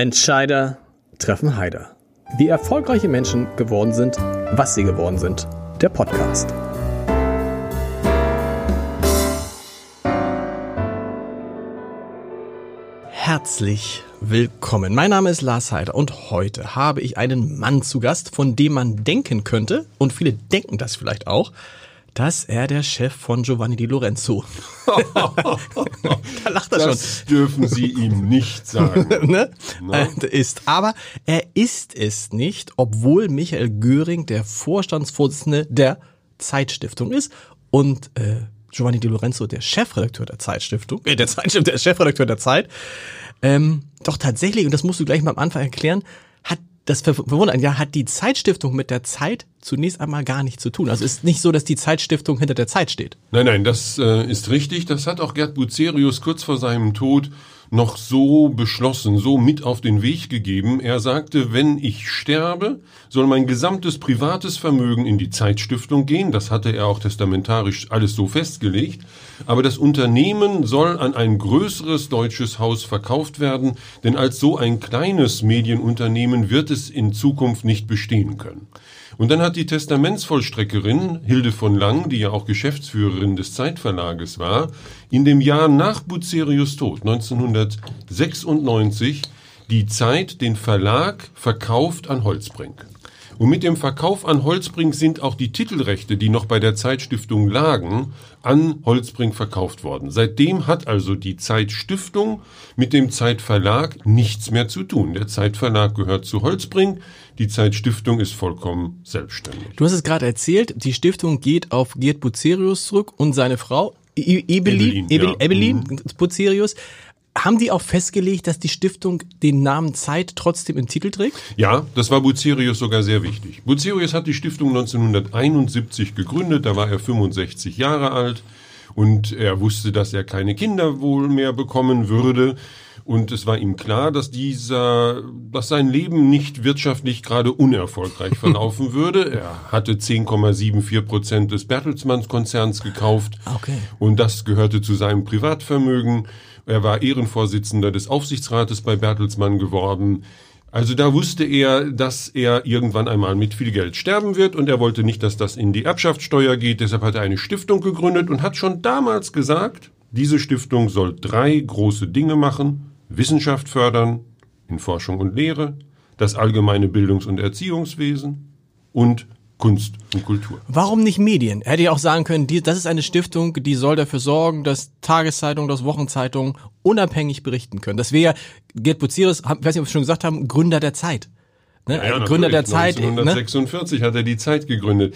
Entscheider treffen Heider. Wie erfolgreiche Menschen geworden sind, was sie geworden sind. Der Podcast. Herzlich willkommen. Mein Name ist Lars Heider und heute habe ich einen Mann zu Gast, von dem man denken könnte, und viele denken das vielleicht auch, dass er der Chef von Giovanni Di Lorenzo. da lacht er das schon. Das dürfen Sie ihm nicht sagen. ne? Äh, ist. Aber er ist es nicht, obwohl Michael Göring der Vorstandsvorsitzende der Zeitstiftung ist und äh, Giovanni Di Lorenzo der Chefredakteur der Zeitstiftung, äh, der Zeitstiftung, der Chefredakteur der Zeit. Ähm, doch tatsächlich, und das musst du gleich mal am Anfang erklären, hat das verwundert ja, hat die Zeitstiftung mit der Zeit zunächst einmal gar nichts zu tun. Also ist nicht so, dass die Zeitstiftung hinter der Zeit steht. Nein, nein, das äh, ist richtig. Das hat auch Gerd Bucerius kurz vor seinem Tod noch so beschlossen, so mit auf den Weg gegeben. Er sagte, wenn ich sterbe, soll mein gesamtes privates Vermögen in die Zeitstiftung gehen. Das hatte er auch testamentarisch alles so festgelegt. Aber das Unternehmen soll an ein größeres deutsches Haus verkauft werden, denn als so ein kleines Medienunternehmen wird es in Zukunft nicht bestehen können. Und dann hat die Testamentsvollstreckerin Hilde von Lang, die ja auch Geschäftsführerin des Zeitverlages war, in dem Jahr nach Bucerius Tod 1996 die Zeit den Verlag verkauft an Holzbrink. Und mit dem Verkauf an Holzbrink sind auch die Titelrechte, die noch bei der Zeitstiftung lagen, an Holzbrink verkauft worden. Seitdem hat also die Zeitstiftung mit dem Zeitverlag nichts mehr zu tun. Der Zeitverlag gehört zu Holzbrink, die Zeitstiftung ist vollkommen selbstständig. Du hast es gerade erzählt, die Stiftung geht auf Gerd Bucerius zurück und seine Frau Ebelin, Ebelin, Ebelin mhm. Bucerius. Haben die auch festgelegt, dass die Stiftung den Namen Zeit trotzdem im Titel trägt? Ja, das war Bucerius sogar sehr wichtig. Bucerius hat die Stiftung 1971 gegründet, da war er 65 Jahre alt und er wusste, dass er keine Kinder wohl mehr bekommen würde. Und es war ihm klar, dass dieser, dass sein Leben nicht wirtschaftlich gerade unerfolgreich verlaufen würde. Er hatte 10,74 Prozent des Bertelsmanns-Konzerns gekauft. Okay. Und das gehörte zu seinem Privatvermögen. Er war Ehrenvorsitzender des Aufsichtsrates bei Bertelsmann geworden. Also da wusste er, dass er irgendwann einmal mit viel Geld sterben wird und er wollte nicht, dass das in die Erbschaftssteuer geht. Deshalb hat er eine Stiftung gegründet und hat schon damals gesagt, diese Stiftung soll drei große Dinge machen. Wissenschaft fördern in Forschung und Lehre, das allgemeine Bildungs- und Erziehungswesen und Kunst und Kultur. Warum nicht Medien? Er hätte ja auch sagen können, die, das ist eine Stiftung, die soll dafür sorgen, dass Tageszeitungen, dass Wochenzeitungen unabhängig berichten können. Das wäre Gerd Bucerius, ich weiß nicht, ob wir schon gesagt haben, Gründer der Zeit. Ne? Ja, ja, Gründer der Zeit. 1946 ne? hat er die Zeit gegründet.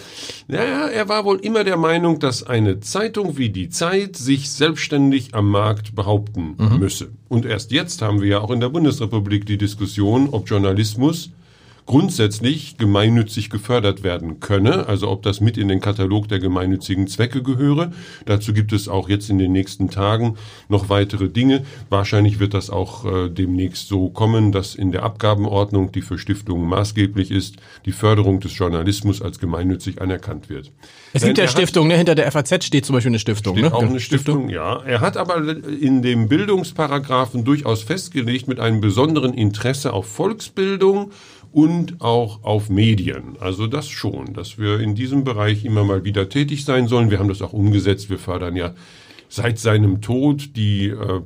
Ja, er war wohl immer der Meinung, dass eine Zeitung wie die Zeit sich selbstständig am Markt behaupten mhm. müsse. Und erst jetzt haben wir ja auch in der Bundesrepublik die Diskussion, ob Journalismus grundsätzlich gemeinnützig gefördert werden könne, also ob das mit in den Katalog der gemeinnützigen Zwecke gehöre. Dazu gibt es auch jetzt in den nächsten Tagen noch weitere Dinge. Wahrscheinlich wird das auch äh, demnächst so kommen, dass in der Abgabenordnung, die für Stiftungen maßgeblich ist, die Förderung des Journalismus als gemeinnützig anerkannt wird. Es gibt ja Stiftungen, ne? hinter der FAZ steht zum Beispiel eine Stiftung. Steht ne? auch eine Stiftung, Stiftung, ja. Er hat aber in dem Bildungsparagraphen durchaus festgelegt mit einem besonderen Interesse auf Volksbildung und auch auf Medien. Also das schon, dass wir in diesem Bereich immer mal wieder tätig sein sollen. Wir haben das auch umgesetzt. Wir fördern ja seit seinem Tod die äh,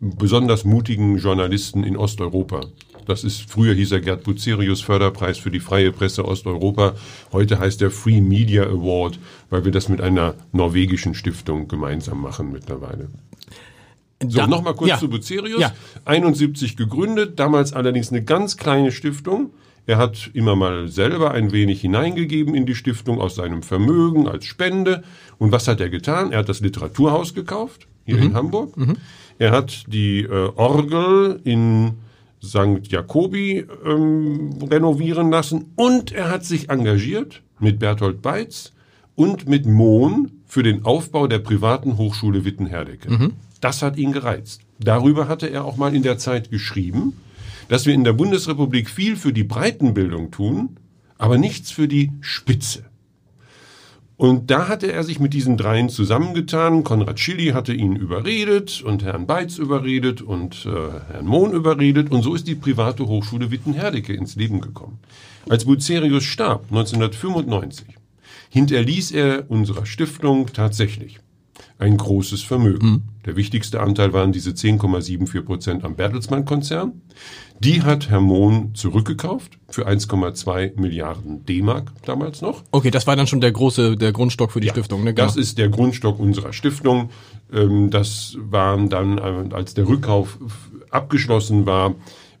besonders mutigen Journalisten in Osteuropa. Das ist, früher hieß er Gerd Bucerius Förderpreis für die freie Presse Osteuropa. Heute heißt er Free Media Award, weil wir das mit einer norwegischen Stiftung gemeinsam machen mittlerweile. So, nochmal kurz ja. zu Bucerius. Ja. 71 gegründet, damals allerdings eine ganz kleine Stiftung. Er hat immer mal selber ein wenig hineingegeben in die Stiftung aus seinem Vermögen als Spende. Und was hat er getan? Er hat das Literaturhaus gekauft, hier mhm. in Hamburg. Mhm. Er hat die äh, Orgel in St. Jakobi ähm, renovieren lassen und er hat sich engagiert mit Berthold Beitz und mit Mohn für den Aufbau der privaten Hochschule Wittenherdecke. Mhm. Das hat ihn gereizt. Darüber hatte er auch mal in der Zeit geschrieben, dass wir in der Bundesrepublik viel für die Breitenbildung tun, aber nichts für die Spitze. Und da hatte er sich mit diesen dreien zusammengetan. Konrad Schilly hatte ihn überredet und Herrn Beitz überredet und äh, Herrn Mohn überredet. Und so ist die private Hochschule Wittenherdecke ins Leben gekommen. Als Bucerius starb, 1995, hinterließ er unserer Stiftung tatsächlich ein großes Vermögen. Mhm. Der wichtigste Anteil waren diese 10,74 Prozent am Bertelsmann-Konzern. Die hat Herr Mohn zurückgekauft für 1,2 Milliarden D-Mark damals noch. Okay, das war dann schon der große, der Grundstock für die ja, Stiftung. Ne? Genau. Das ist der Grundstock unserer Stiftung. Ähm, das waren dann, äh, als der Rückkauf abgeschlossen war,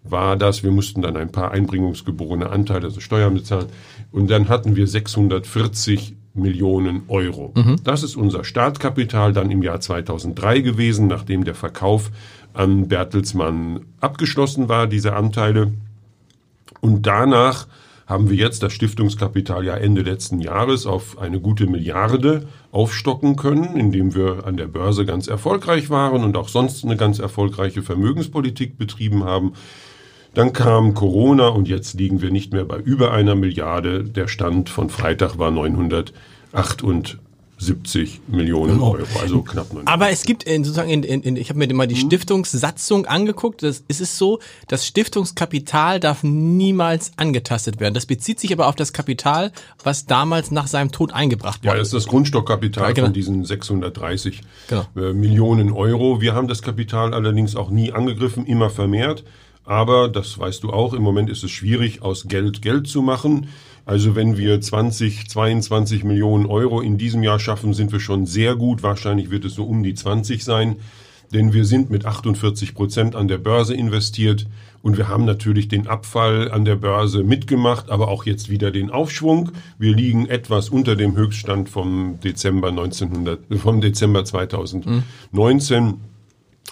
war das, wir mussten dann ein paar einbringungsgeborene Anteile, also Steuern bezahlen. Und dann hatten wir 640 Millionen Euro. Mhm. Das ist unser Startkapital dann im Jahr 2003 gewesen, nachdem der Verkauf an Bertelsmann abgeschlossen war, diese Anteile. Und danach haben wir jetzt das Stiftungskapital ja Ende letzten Jahres auf eine gute Milliarde aufstocken können, indem wir an der Börse ganz erfolgreich waren und auch sonst eine ganz erfolgreiche Vermögenspolitik betrieben haben. Dann kam Corona und jetzt liegen wir nicht mehr bei über einer Milliarde. Der Stand von Freitag war 908 70 Millionen genau. Euro, also knapp 9. Aber es gibt in, sozusagen, in, in, ich habe mir mal die mhm. Stiftungssatzung angeguckt. Das ist es so, das Stiftungskapital darf niemals angetastet werden. Das bezieht sich aber auf das Kapital, was damals nach seinem Tod eingebracht wurde. Ja, das ist das Grundstockkapital ja, genau. von diesen 630 genau. Äh, Millionen Euro. Wir haben das Kapital allerdings auch nie angegriffen, immer vermehrt. Aber, das weißt du auch, im Moment ist es schwierig, aus Geld Geld zu machen. Also wenn wir 20, 22 Millionen Euro in diesem Jahr schaffen, sind wir schon sehr gut. Wahrscheinlich wird es so um die 20 sein, denn wir sind mit 48 Prozent an der Börse investiert und wir haben natürlich den Abfall an der Börse mitgemacht, aber auch jetzt wieder den Aufschwung. Wir liegen etwas unter dem Höchststand vom Dezember 1900, vom Dezember 2019. Mhm.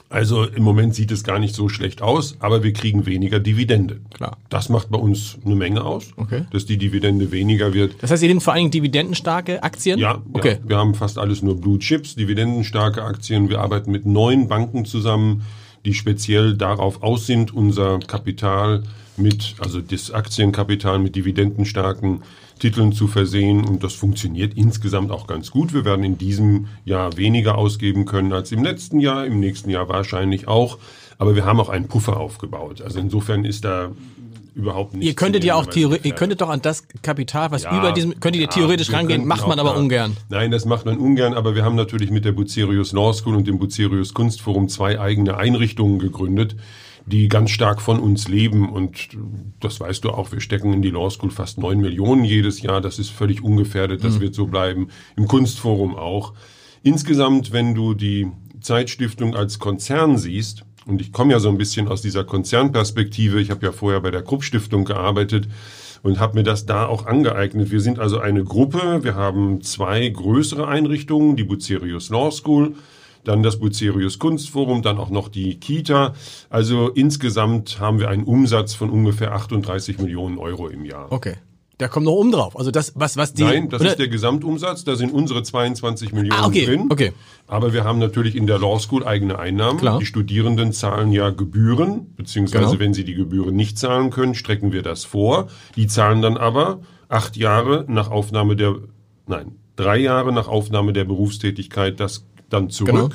Also im Moment sieht es gar nicht so schlecht aus, aber wir kriegen weniger Dividende. Klar. Das macht bei uns eine Menge aus, okay. dass die Dividende weniger wird. Das heißt, ihr nehmt vor allen Dingen dividendenstarke Aktien? Ja, okay. Ja, wir haben fast alles nur Blue Chips, dividendenstarke Aktien. Wir arbeiten mit neun Banken zusammen, die speziell darauf aus sind, unser Kapital mit, also das Aktienkapital mit dividendenstarken Titeln zu versehen und das funktioniert insgesamt auch ganz gut. Wir werden in diesem Jahr weniger ausgeben können als im letzten Jahr, im nächsten Jahr wahrscheinlich auch, aber wir haben auch einen Puffer aufgebaut. Also insofern ist da überhaupt nicht. Ihr könntet ja auch theoretisch, ihr könntet doch an das Kapital, was ja, über diesem, könntet ihr ja, theoretisch rangehen, macht man aber da, ungern. Nein, das macht man ungern, aber wir haben natürlich mit der Bucerius Law School und dem Bucerius Kunstforum zwei eigene Einrichtungen gegründet, die ganz stark von uns leben. Und das weißt du auch, wir stecken in die Law School fast neun Millionen jedes Jahr. Das ist völlig ungefährdet, das mhm. wird so bleiben. Im Kunstforum auch. Insgesamt, wenn du die Zeitstiftung als Konzern siehst, und ich komme ja so ein bisschen aus dieser Konzernperspektive, ich habe ja vorher bei der Krupp Stiftung gearbeitet und habe mir das da auch angeeignet. Wir sind also eine Gruppe, wir haben zwei größere Einrichtungen, die Bucerius Law School, dann das Bucerius Kunstforum, dann auch noch die Kita. Also insgesamt haben wir einen Umsatz von ungefähr 38 Millionen Euro im Jahr. Okay. Da kommt noch oben drauf. Also das, was, was die. Nein, das oder? ist der Gesamtumsatz. Da sind unsere 22 Millionen ah, okay, drin. Okay. Aber wir haben natürlich in der Law School eigene Einnahmen. Klar. Die Studierenden zahlen ja Gebühren, beziehungsweise genau. wenn sie die Gebühren nicht zahlen können, strecken wir das vor. Die zahlen dann aber acht Jahre nach Aufnahme der, nein, drei Jahre nach Aufnahme der Berufstätigkeit das dann zurück. Genau.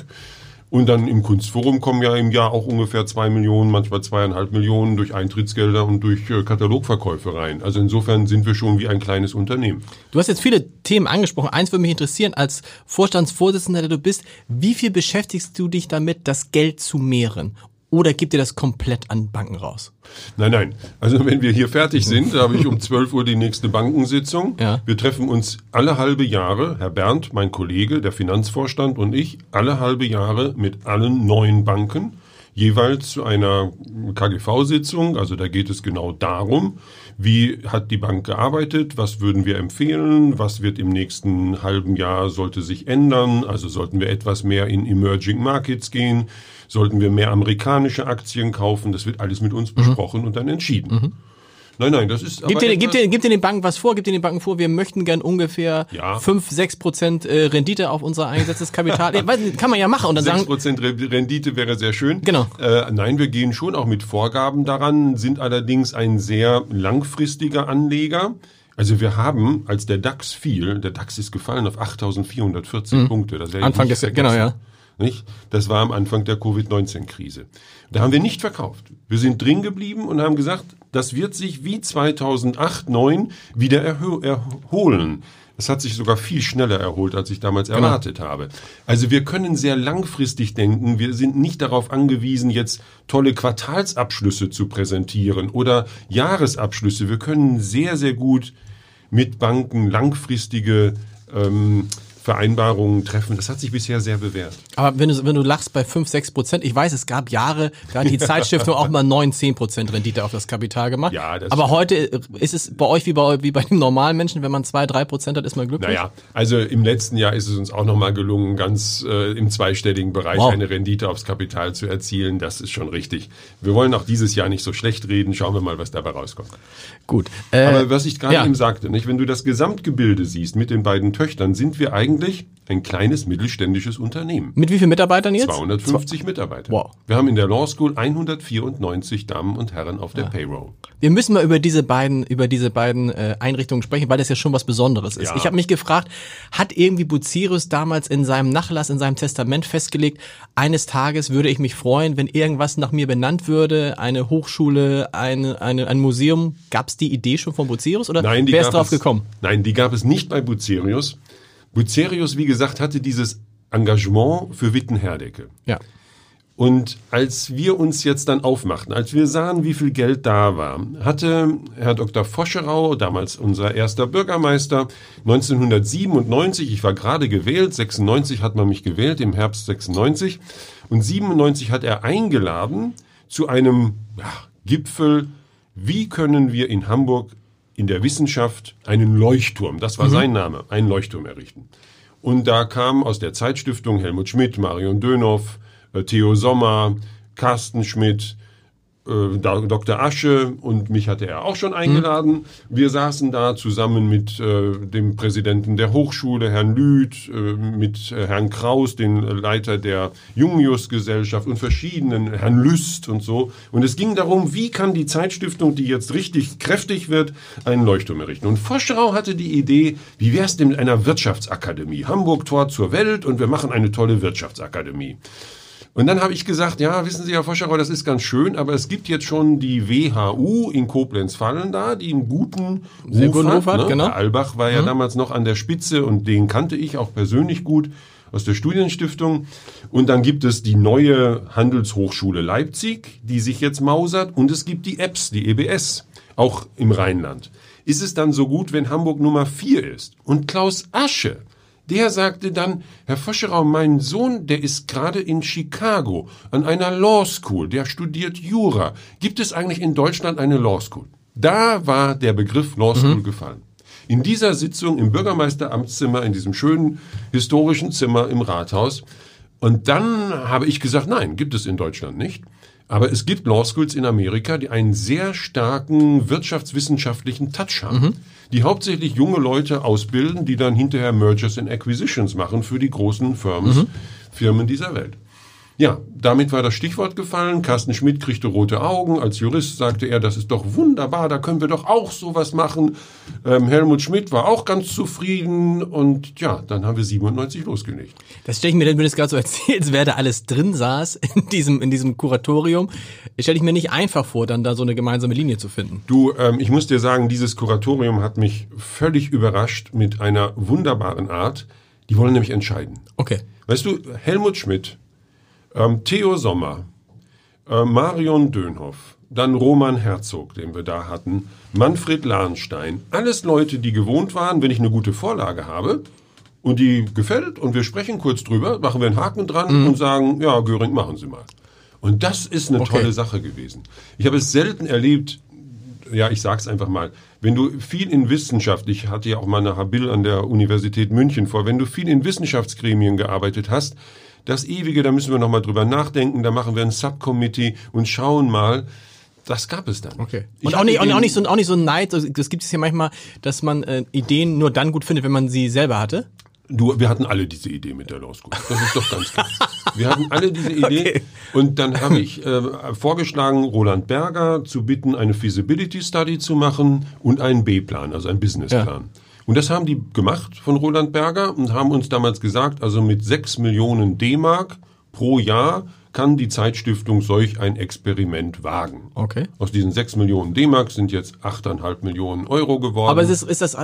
Und dann im Kunstforum kommen ja im Jahr auch ungefähr zwei Millionen, manchmal zweieinhalb Millionen durch Eintrittsgelder und durch äh, Katalogverkäufe rein. Also insofern sind wir schon wie ein kleines Unternehmen. Du hast jetzt viele Themen angesprochen. Eins würde mich interessieren, als Vorstandsvorsitzender, der du bist, wie viel beschäftigst du dich damit, das Geld zu mehren? Oder gibt ihr das komplett an Banken raus? Nein, nein. Also wenn wir hier fertig sind, habe ich um 12 Uhr die nächste Bankensitzung. Ja. Wir treffen uns alle halbe Jahre, Herr Bernd, mein Kollege, der Finanzvorstand und ich, alle halbe Jahre mit allen neuen Banken, jeweils zu einer KGV-Sitzung. Also da geht es genau darum, wie hat die Bank gearbeitet, was würden wir empfehlen, was wird im nächsten halben Jahr sollte sich ändern, also sollten wir etwas mehr in Emerging Markets gehen Sollten wir mehr amerikanische Aktien kaufen? Das wird alles mit uns mhm. besprochen mhm. und dann entschieden. Mhm. Nein, nein, das ist. Gibt ihr, gibt, ihr, gibt ihr den Banken was vor? Gibt ihr den Banken vor, wir möchten gern ungefähr ja. 5, 6 Prozent äh, Rendite auf unser eingesetztes Kapital. kann man ja machen und dann 6 sagen. 6 Prozent Rendite wäre sehr schön. Genau. Äh, nein, wir gehen schon auch mit Vorgaben daran, sind allerdings ein sehr langfristiger Anleger Also wir haben, als der DAX fiel, der DAX ist gefallen auf 8.440 Punkte. Das werde ich Anfang des- genau, vergessen. ja. Nicht? Das war am Anfang der Covid-19-Krise. Da haben wir nicht verkauft. Wir sind drin geblieben und haben gesagt, das wird sich wie 2008, 2009 wieder erho erholen. Es hat sich sogar viel schneller erholt, als ich damals erwartet habe. Also wir können sehr langfristig denken. Wir sind nicht darauf angewiesen, jetzt tolle Quartalsabschlüsse zu präsentieren oder Jahresabschlüsse. Wir können sehr, sehr gut mit Banken langfristige ähm, Vereinbarungen treffen. Das hat sich bisher sehr bewährt. Aber wenn du, wenn du lachst bei 5, 6 Prozent, ich weiß, es gab Jahre, da hat die Zeitstiftung auch mal 9, 10 Prozent Rendite auf das Kapital gemacht. Ja, das Aber heute ist es bei euch wie bei, wie bei dem normalen Menschen, wenn man 2, 3 Prozent hat, ist man glücklich? Naja, also im letzten Jahr ist es uns auch nochmal gelungen, ganz äh, im zweistelligen Bereich Wow. eine Rendite aufs Kapital zu erzielen. Das ist schon richtig. Wir wollen auch dieses Jahr nicht so schlecht reden. Schauen wir mal, was dabei rauskommt. Gut. Äh, Aber was ich gerade ja. eben sagte, nicht? wenn du das Gesamtgebilde siehst mit den beiden Töchtern, sind wir eigentlich ein kleines mittelständisches Unternehmen. Mit wie vielen Mitarbeitern jetzt? 250 Mitarbeiter. Wow. Wir haben in der Law School 194 Damen und Herren auf der Payroll. Wir müssen mal über diese beiden, über diese beiden äh, Einrichtungen sprechen, weil das ja schon was Besonderes ist. Ja. Ich habe mich gefragt, hat irgendwie Bucerius damals in seinem Nachlass, in seinem Testament festgelegt, eines Tages würde ich mich freuen, wenn irgendwas nach mir benannt würde, eine Hochschule, eine, eine, ein Museum. Gab es die Idee schon von Bucerius oder Nein, die wer ist gab drauf es, gekommen? Nein, die gab es nicht bei Bucerius. Bucerius, wie gesagt, hatte dieses Engagement für Wittenherdecke. Ja. Und als wir uns jetzt dann aufmachten, als wir sahen, wie viel Geld da war, hatte Herr Dr. Foscherau, damals unser erster Bürgermeister, 1997, ich war gerade gewählt, 96 hat man mich gewählt, im Herbst 96, und 97 hat er eingeladen zu einem ja, Gipfel, wie können wir in Hamburg in der Wissenschaft einen Leuchtturm, das war sein Name, einen Leuchtturm errichten. Und da kamen aus der Zeitstiftung Helmut Schmidt, Marion Dönhoff, äh, Theo Sommer, Carsten Schmidt, äh, Dr. Asche und mich hatte er auch schon eingeladen. Wir saßen da zusammen mit äh, dem Präsidenten der Hochschule, Herrn Lüth, äh, mit äh, Herrn Kraus, den Leiter der Jungius-Gesellschaft und verschiedenen, Herrn Lüst und so. Und es ging darum, wie kann die Zeitstiftung, die jetzt richtig kräftig wird, einen Leuchtturm errichten. Und Foscherau hatte die Idee, wie wäre es denn mit einer Wirtschaftsakademie? Hamburg Tor zur Welt und wir machen eine tolle Wirtschaftsakademie. Und dann habe ich gesagt, ja, wissen Sie, Herr Foscherau, das ist ganz schön, aber es gibt jetzt schon die WHU in Koblenz-Fallen da, die einen guten Sehr Ruf guten hat. Ruf hat, ne? genau. Herr Albach war ja damals noch an der Spitze und den kannte ich auch persönlich gut aus der Studienstiftung. Und dann gibt es die neue Handelshochschule Leipzig, die sich jetzt mausert. Und es gibt die EBS, die EBS, auch im Rheinland. Ist es dann so gut, wenn Hamburg Nummer vier ist? Und Klaus Asche, der sagte dann, Herr Foscherau, mein Sohn, der ist gerade in Chicago an einer Law School, der studiert Jura. Gibt es eigentlich in Deutschland eine Law School? Da war der Begriff Law School gefallen. In dieser Sitzung im Bürgermeisteramtszimmer, in diesem schönen historischen Zimmer im Rathaus. Und dann habe ich gesagt, nein, gibt es in Deutschland nicht. Aber es gibt Law Schools in Amerika, die einen sehr starken wirtschaftswissenschaftlichen Touch haben, die hauptsächlich junge Leute ausbilden, die dann hinterher Mergers and Acquisitions machen für die großen Firmen, Firmen dieser Welt. Ja, damit war das Stichwort gefallen. Carsten Schmidt kriegte rote Augen. Als Jurist sagte er, das ist doch wunderbar, da können wir doch auch sowas machen. Ähm, Helmut Schmidt war auch ganz zufrieden und ja, dann haben wir 97 losgelegt. Das stelle ich mir, wenn du das gerade so erzählst, wer da alles drin saß in diesem, in diesem Kuratorium, stelle ich mir nicht einfach vor, dann da so eine gemeinsame Linie zu finden. Du, ähm, ich muss dir sagen, dieses Kuratorium hat mich völlig überrascht mit einer wunderbaren Art. Die wollen nämlich entscheiden. Okay. Weißt du, Helmut Schmidt, ähm, Theo Sommer, äh, Marion Dönhoff, dann Roman Herzog, den wir da hatten, Manfred Lahnstein, alles Leute, die gewohnt waren, wenn ich eine gute Vorlage habe und die gefällt und wir sprechen kurz drüber, machen wir einen Haken dran und sagen, ja, Göring, machen Sie mal. Und das ist eine Okay. tolle Sache gewesen. Ich habe es selten erlebt, ja, ich sag's einfach mal, wenn du viel in Wissenschaft, ich hatte ja auch mal eine Habil an der Universität München vor, wenn du viel in Wissenschaftsgremien gearbeitet hast, das ewige, da müssen wir nochmal drüber nachdenken, da machen wir ein Subcommittee und schauen mal, das gab es dann. Okay. Und auch nicht, auch, nicht so, auch nicht so ein Neid. Das gibt es ja manchmal, dass man äh, Ideen nur dann gut findet, wenn man sie selber hatte. Du, wir hatten alle diese Idee mit der Law School. Das ist doch ganz klar. Wir hatten alle diese Idee. Okay. Und dann habe ich äh, vorgeschlagen, Roland Berger zu bitten, eine Feasibility Study zu machen und einen B-Plan, also einen Businessplan. Und das haben die gemacht von Roland Berger und haben uns damals gesagt, also mit 6 Millionen D-Mark pro Jahr kann die Zeitstiftung solch ein Experiment wagen. Okay. Aus diesen 6 Millionen D-Mark sind jetzt 8,5 Millionen Euro geworden. Aber ist, es, ist das,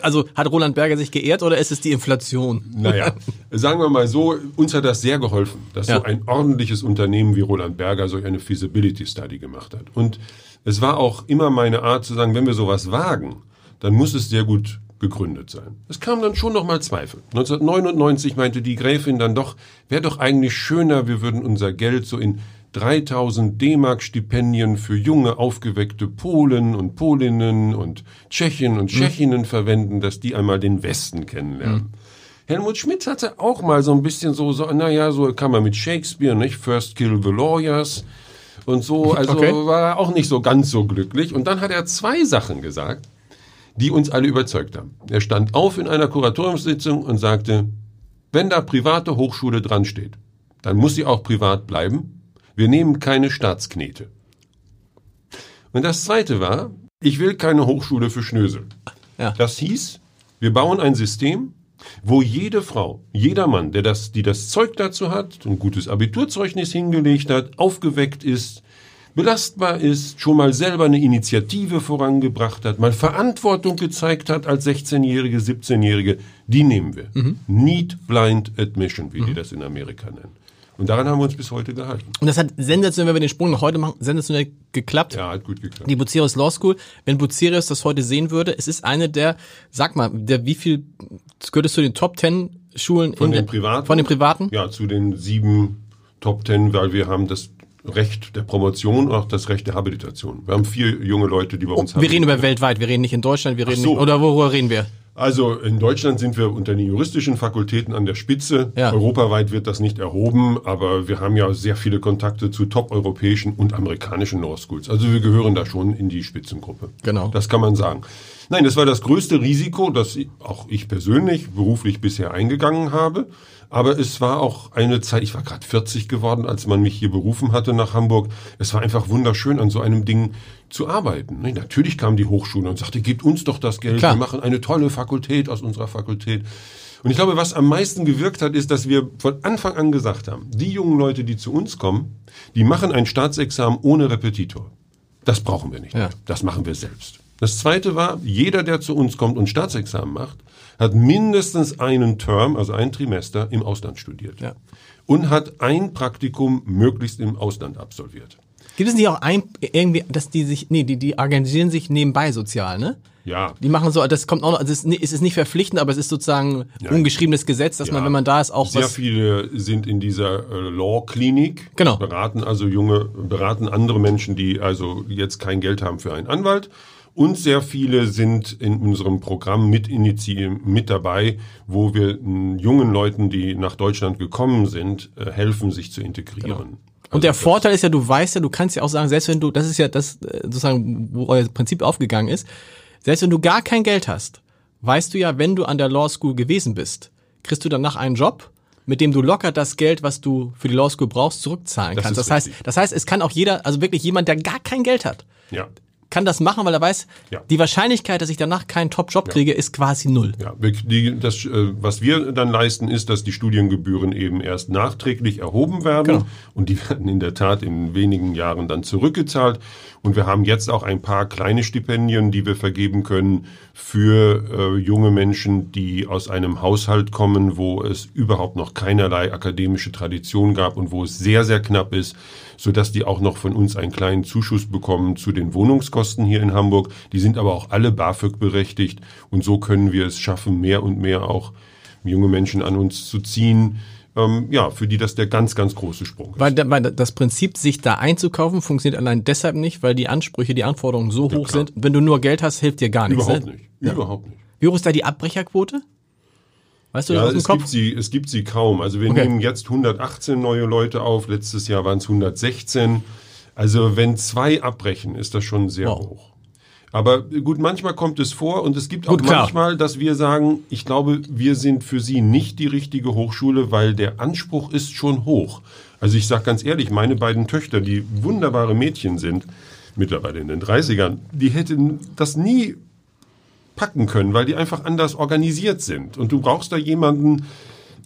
also hat Roland Berger sich geehrt oder ist es die Inflation? Naja, sagen wir mal so, uns hat das sehr geholfen, dass Ja. so ein ordentliches Unternehmen wie Roland Berger solch eine Feasibility Study gemacht hat. Und es war auch immer meine Art zu sagen, wenn wir sowas wagen, dann muss es sehr gut begründet sein. Es kam dann schon noch mal Zweifel. 1999 meinte die Gräfin dann doch, wäre doch eigentlich schöner, wir würden unser Geld so in 3000 D-Mark Stipendien für junge, aufgeweckte Polen und Polinnen und Tschechen und Tschechinnen verwenden, dass die einmal den Westen kennenlernen. Helmut Schmidt hatte auch mal so ein bisschen so, so naja, so kann man mit Shakespeare, nicht? First kill the lawyers und so. Also Okay. war er auch nicht so ganz so glücklich. Und dann hat er zwei Sachen gesagt, die uns alle überzeugt haben. Er stand auf in einer Kuratoriumssitzung und sagte, wenn da private Hochschule dran steht, dann muss sie auch privat bleiben. Wir nehmen keine Staatsknete. Und das zweite war, ich will keine Hochschule für Schnösel. Ja. Das hieß, wir bauen ein System, wo jede Frau, jeder Mann, der das, die das Zeug dazu hat, ein gutes Abiturzeugnis hingelegt hat, aufgeweckt ist, belastbar ist, schon mal selber eine Initiative vorangebracht hat, mal Verantwortung gezeigt hat als 16-Jährige, 17-Jährige, die nehmen wir. Need Blind Admission, wie die das in Amerika nennen. Und daran haben wir uns bis heute gehalten. Und das hat sensationell, wenn wir den Sprung nach heute machen, sensationell geklappt. Ja, hat gut geklappt. Die Bucerius Law School, wenn Bucerius das heute sehen würde, es ist eine der, sag mal, der wie viel, gehört es zu den Top Ten Schulen Von in den der- privaten? Von den privaten? Ja, zu den sieben Top Ten, weil wir haben das Recht der Promotion und auch das Recht der Habilitation. Wir haben vier junge Leute, die bei uns Oh, Wir reden über weltweit, wir reden nicht in Deutschland, wir reden so. nicht, oder worüber reden wir? Also in Deutschland sind wir unter den juristischen Fakultäten an der Spitze. Ja. Europaweit wird das nicht erhoben, aber wir haben ja sehr viele Kontakte zu top-europäischen und amerikanischen Law Schools. Also wir gehören da schon in die Spitzengruppe. Genau. Das kann man sagen. Nein, das war das größte Risiko, das auch ich persönlich beruflich bisher eingegangen habe. Aber es war auch eine Zeit, ich war gerade 40 geworden, als man mich hier berufen hatte nach Hamburg. Es war einfach wunderschön, an so einem Ding zu arbeiten. Ne, Natürlich kam die Hochschule und sagte, gebt uns doch das Geld, Klar. wir machen eine tolle Fakultät aus unserer Fakultät. Und ich glaube, was am meisten gewirkt hat, ist, dass wir von Anfang an gesagt haben, die jungen Leute, die zu uns kommen, die machen ein Staatsexamen ohne Repetitor. Das brauchen wir nicht. Ja. Das machen wir selbst. Das zweite war, jeder, der zu uns kommt und Staatsexamen macht, hat mindestens einen Term, also ein Trimester im Ausland studiert. Ja. Und hat ein Praktikum möglichst im Ausland absolviert. Gibt es nicht auch ein, irgendwie, dass die sich, nee, die, die organisieren sich nebenbei sozial, ne? Ja. Die machen so, das kommt auch noch, also es ist, nicht- verpflichtend, aber es ist sozusagen ungeschriebenes Gesetz, dass man, Ja. wenn man da ist, auch Sehr was. viele sind in dieser äh, Law-Klinik. Genau. Beraten also junge, beraten andere Menschen, die also jetzt kein Geld haben für einen Anwalt. Und sehr viele sind in unserem Programm mit, mit dabei, wo wir jungen Leuten, die nach Deutschland gekommen sind, äh, helfen, sich zu integrieren. Und der Also das- Vorteil ist ja, du weißt ja, du kannst ja auch sagen, selbst wenn du, das ist ja das, äh, sozusagen, wo euer Prinzip aufgegangen ist, selbst wenn du gar kein Geld hast, weißt du ja, wenn du an der Law School gewesen bist, kriegst du danach einen Job, mit dem du locker das Geld, was du für die Law School brauchst, zurückzahlen Das kannst. Das heißt, richtig. das heißt, es kann auch jeder, also wirklich jemand, der gar kein Geld hat, Ja. Kann das machen, weil er weiß, Ja. die Wahrscheinlichkeit, dass ich danach keinen Top-Job kriege, ist quasi null. Ja, die, das, äh, was wir dann leisten, ist, dass die Studiengebühren eben erst nachträglich erhoben werden Genau. und die werden in der Tat in wenigen Jahren dann zurückgezahlt. Und wir haben jetzt auch ein paar kleine Stipendien, die wir vergeben können für äh, junge Menschen, die aus einem Haushalt kommen, wo es überhaupt noch keinerlei akademische Tradition gab und wo es sehr, sehr knapp ist, sodass die auch noch von uns einen kleinen Zuschuss bekommen zu den Wohnungskosten hier in Hamburg. Die sind aber auch alle BAföG berechtigt und so können wir es schaffen, mehr und mehr auch junge Menschen an uns zu ziehen, ähm, ja, für die das der ganz, ganz große Sprung ist. Weil, weil das Prinzip, sich da einzukaufen, funktioniert allein deshalb nicht, weil die Ansprüche, die Anforderungen so hoch klar. sind. Wenn du nur Geld hast, hilft dir gar nichts. Überhaupt ne? nicht. Überhaupt nicht. Wie hoch ist da die Abbrecherquote? Weißt du das Ja, aus dem es Kopf? gibt, sie, es gibt sie kaum. Also wir Okay. nehmen jetzt 118 neue Leute auf. Letztes Jahr waren es 116. Also wenn zwei abbrechen, ist das schon sehr Wow. hoch. Aber gut, manchmal kommt es vor und es gibt auch Gut, klar. manchmal, dass wir sagen, ich glaube, wir sind für Sie nicht die richtige Hochschule, weil der Anspruch ist schon hoch. Also ich sage ganz ehrlich, meine beiden Töchter, die wunderbare Mädchen sind, mittlerweile in den 30ern, die hätten das nie packen können, weil die einfach anders organisiert sind. Und du brauchst da jemanden,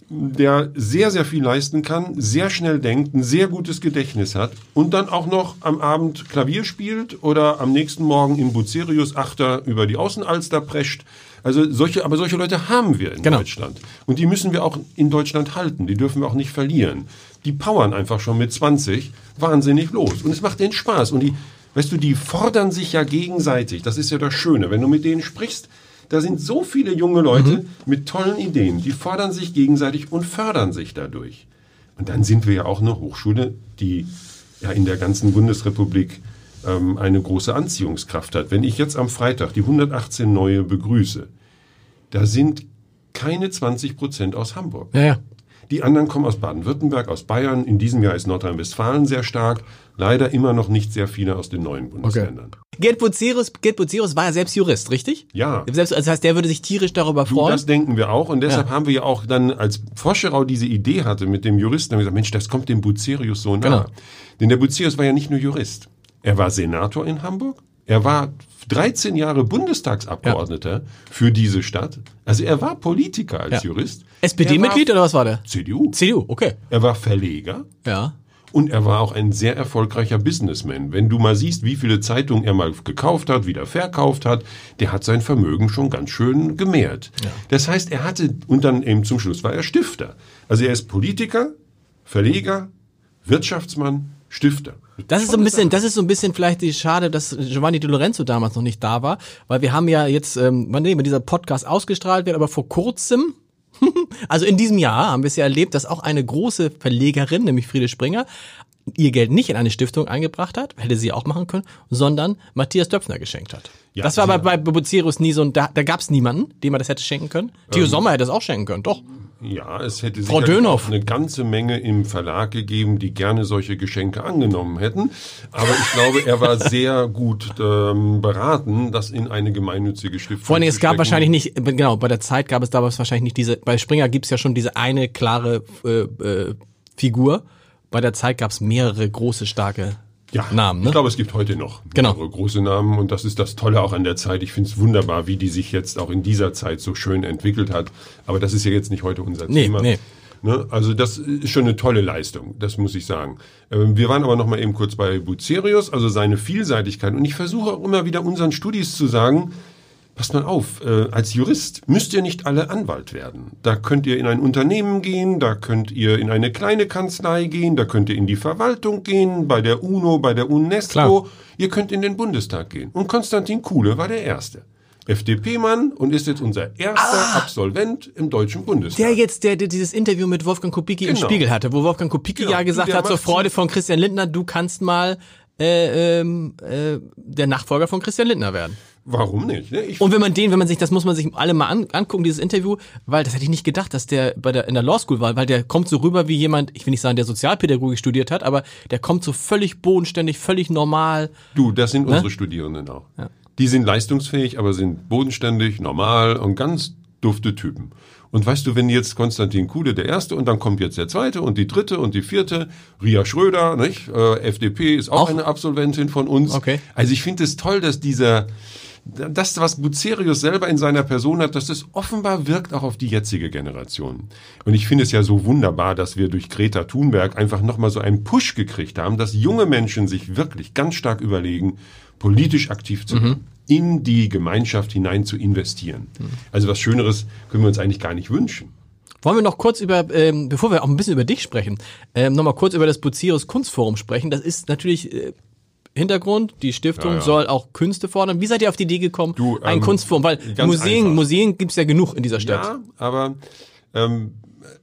der sehr, sehr viel leisten kann, sehr schnell denkt, ein sehr gutes Gedächtnis hat und dann auch noch am Abend Klavier spielt oder am nächsten Morgen im Bucerius Achter über die Außenalster prescht. Also solche, aber solche Leute haben wir in Genau. Deutschland. Und die müssen wir auch in Deutschland halten. Die dürfen wir auch nicht verlieren. Die powern einfach schon mit 20 wahnsinnig los. Und es macht denen Spaß. Und die, weißt du, die fordern sich ja gegenseitig. Das ist ja das Schöne. Wenn du mit denen sprichst, da sind so viele junge Leute mit tollen Ideen. Die fordern sich gegenseitig und fördern sich dadurch. Und dann sind wir ja auch eine Hochschule, die ja in der ganzen Bundesrepublik ähm, eine große Anziehungskraft hat. Wenn ich jetzt am Freitag die 118 neue begrüße, da sind keine 20 Prozent aus Hamburg. Ja, ja. Die anderen kommen aus Baden-Württemberg, aus Bayern. In diesem Jahr ist Nordrhein-Westfalen sehr stark. Leider immer noch nicht sehr viele aus den neuen Bundesländern. Gerd Bucerus, Gerd Bucerus war ja selbst Jurist, richtig? Ja. Selbst, also das heißt, der würde sich tierisch darüber Du, freuen. das denken wir auch und deshalb Ja. haben wir ja auch dann, als Foscherau diese Idee hatte mit dem Juristen, haben wir gesagt, Mensch, das kommt dem Bucerius so nah. Genau. Denn der Bucerius war ja nicht nur Jurist. Er war Senator in Hamburg. Er war 13 Jahre Bundestagsabgeordneter für diese Stadt. Also er war Politiker als Ja. Jurist. SPD-Mitglied Er oder was war der? CDU. CDU, okay. Er war Verleger. Ja. Und er war auch ein sehr erfolgreicher Businessman. Wenn du mal siehst, wie viele Zeitungen er mal gekauft hat, wieder verkauft hat, der hat sein Vermögen schon ganz schön gemehrt. Das heißt, er hatte, und dann eben zum Schluss war er Stifter. Also er ist Politiker, Verleger, Wirtschaftsmann, Stifter. Das ist so ein bisschen, das ist so ein bisschen vielleicht die schade, dass Giovanni Di Lorenzo damals noch nicht da war, weil wir haben ja jetzt, ähm, wann nee, wenn dieser Podcast ausgestrahlt wird, aber vor kurzem, also in diesem Jahr haben wir es ja erlebt, dass auch eine große Verlegerin, nämlich Friede Springer, ihr Geld nicht in eine Stiftung eingebracht hat, hätte sie auch machen können, sondern Matthias Döpfner geschenkt hat. Ja, das war aber bei Bucerius nie so, ein- da, da gab es niemanden, dem man das hätte schenken können. Theo Ähm. Sommer hätte es auch schenken können, doch. Ja, es hätte Frau Dönhoff. eine ganze Menge im Verlag gegeben, die gerne solche Geschenke angenommen hätten. Aber ich glaube, er war sehr gut ähm, beraten, das in eine gemeinnützige Stiftung Vor allem, es gab stecken. wahrscheinlich nicht, genau, bei der Zeit gab es damals wahrscheinlich nicht diese, bei Springer gibt's ja schon diese eine klare äh, äh, Figur. Bei der Zeit gab's mehrere große, starke Namen. Ne? Ich glaube, es gibt heute noch Genau. große Namen und das ist das Tolle auch an der Zeit. Ich finde es wunderbar, wie die sich jetzt auch in dieser Zeit so schön entwickelt hat. Aber das ist ja jetzt nicht heute unser Nee, Thema. nee. Ne? Also das ist schon eine tolle Leistung, das muss ich sagen. Ähm, Wir waren aber noch mal eben kurz bei Bucerius, also seine Vielseitigkeit. Und ich versuche auch immer wieder unseren Studis zu sagen, Passt mal auf, äh, als Jurist müsst ihr nicht alle Anwalt werden. Da könnt ihr in ein Unternehmen gehen, da könnt ihr in eine kleine Kanzlei gehen, da könnt ihr in die Verwaltung gehen, bei der UNO, bei der UNESCO. Klar. Ihr könnt in den Bundestag gehen. Und Konstantin Kuhle war der Erste. FDP-Mann und ist jetzt unser erster Absolvent im Deutschen Bundestag. Der jetzt, der, der dieses Interview mit Wolfgang Kubicki im Genau. Spiegel hatte, wo Wolfgang Kubicki Genau. ja gesagt hat, zur Freude von Christian Lindner, du kannst mal äh, ähm, äh, der Nachfolger von Christian Lindner werden. Warum nicht? Ne? Und wenn man den, wenn man sich, das muss man sich alle mal an, angucken, dieses Interview, weil das hätte ich nicht gedacht, dass der bei der in der Law School war, weil der kommt so rüber wie jemand, ich will nicht sagen, der Sozialpädagogik studiert hat, aber der kommt so völlig bodenständig, völlig normal. Du, das Ne? sind unsere Studierenden auch. Die sind leistungsfähig, aber sind bodenständig, normal und ganz dufte Typen. Und weißt du, wenn jetzt Konstantin Kuhle der Erste und dann kommt jetzt der Zweite und die Dritte und die Vierte, Ria Schröder, nicht? Äh, FDP ist auch, Auch? eine Absolventin von uns. Okay. Also ich finde es toll, dass dieser, das, was Bucerius selber in seiner Person hat, dass das offenbar wirkt auch auf die jetzige Generation. Und ich finde es ja so wunderbar, dass wir durch Greta Thunberg einfach nochmal so einen Push gekriegt haben, dass junge Menschen sich wirklich ganz stark überlegen, politisch aktiv zu werden, in die Gemeinschaft hinein zu investieren. Also was Schöneres können wir uns eigentlich gar nicht wünschen. Wollen wir noch kurz über, ähm, bevor wir auch ein bisschen über dich sprechen, ähm, nochmal kurz über das Bucerius Kunstforum sprechen. Das ist natürlich äh, Hintergrund, die Stiftung Ja, ja. soll auch Künste fordern. Wie seid ihr auf die Idee gekommen, Du, ein ähm, Kunstforum? Weil ganz Museen, einfach. Museen gibt's ja genug in dieser Stadt. Ja, aber ähm,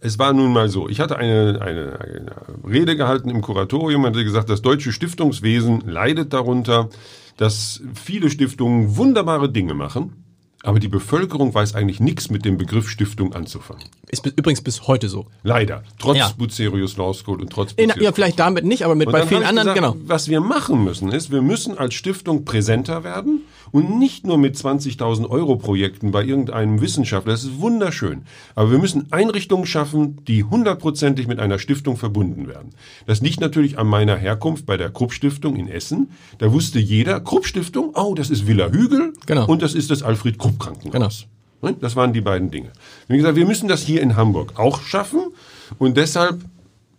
es war nun mal so. Ich hatte eine, eine, eine Rede gehalten im Kuratorium und hatte gesagt, das deutsche Stiftungswesen leidet darunter, dass viele Stiftungen wunderbare Dinge machen, aber die Bevölkerung weiß eigentlich nichts mit dem Begriff Stiftung anzufangen. Ist bis, übrigens bis heute so. Leider. Trotz Ja. Bucerius Law School und trotz Bucerius ja, vielleicht damit nicht, aber mit und bei vielen anderen, gesagt, genau. Was wir machen müssen, ist, wir müssen als Stiftung präsenter werden Und nicht nur mit 20.000 Euro Projekten bei irgendeinem Wissenschaftler. Das ist wunderschön. Aber wir müssen Einrichtungen schaffen, die hundertprozentig mit einer Stiftung verbunden werden. Das liegt natürlich an meiner Herkunft bei der Krupp Stiftung in Essen. Da wusste jeder, Krupp Stiftung, oh, das ist Villa Hügel Genau. und das ist das Alfred Krupp Krankenhaus. Ne? Das waren die beiden Dinge. Wie gesagt, wir müssen das hier in Hamburg auch schaffen und deshalb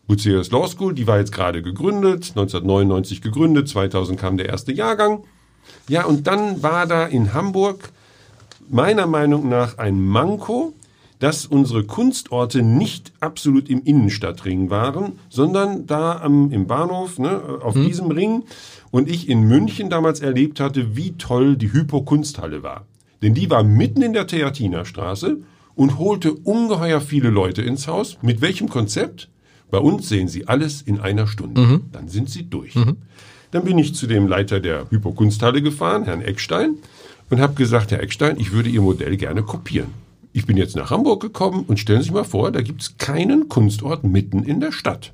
Bucerius Law School, die war jetzt gerade gegründet, 1999 gegründet, 2000 kam der erste Jahrgang. Ja, und dann war da in Hamburg meiner Meinung nach ein Manko, dass unsere Kunstorte nicht absolut im Innenstadtring waren, sondern da am, im Bahnhof, ne, auf diesem Ring. Und ich in München damals erlebt hatte, wie toll die Hypo-Kunsthalle war. Denn die war mitten in der Theatinerstraße und holte ungeheuer viele Leute ins Haus. Mit welchem Konzept? Bei uns sehen Sie alles in einer Stunde. Dann sind Sie durch. Dann bin ich zu dem Leiter der Hypo-Kunsthalle gefahren, Herrn Eckstein, und habe gesagt, Herr Eckstein, ich würde Ihr Modell gerne kopieren. Ich bin jetzt nach Hamburg gekommen und stellen Sie sich mal vor, da gibt's keinen Kunstort mitten in der Stadt.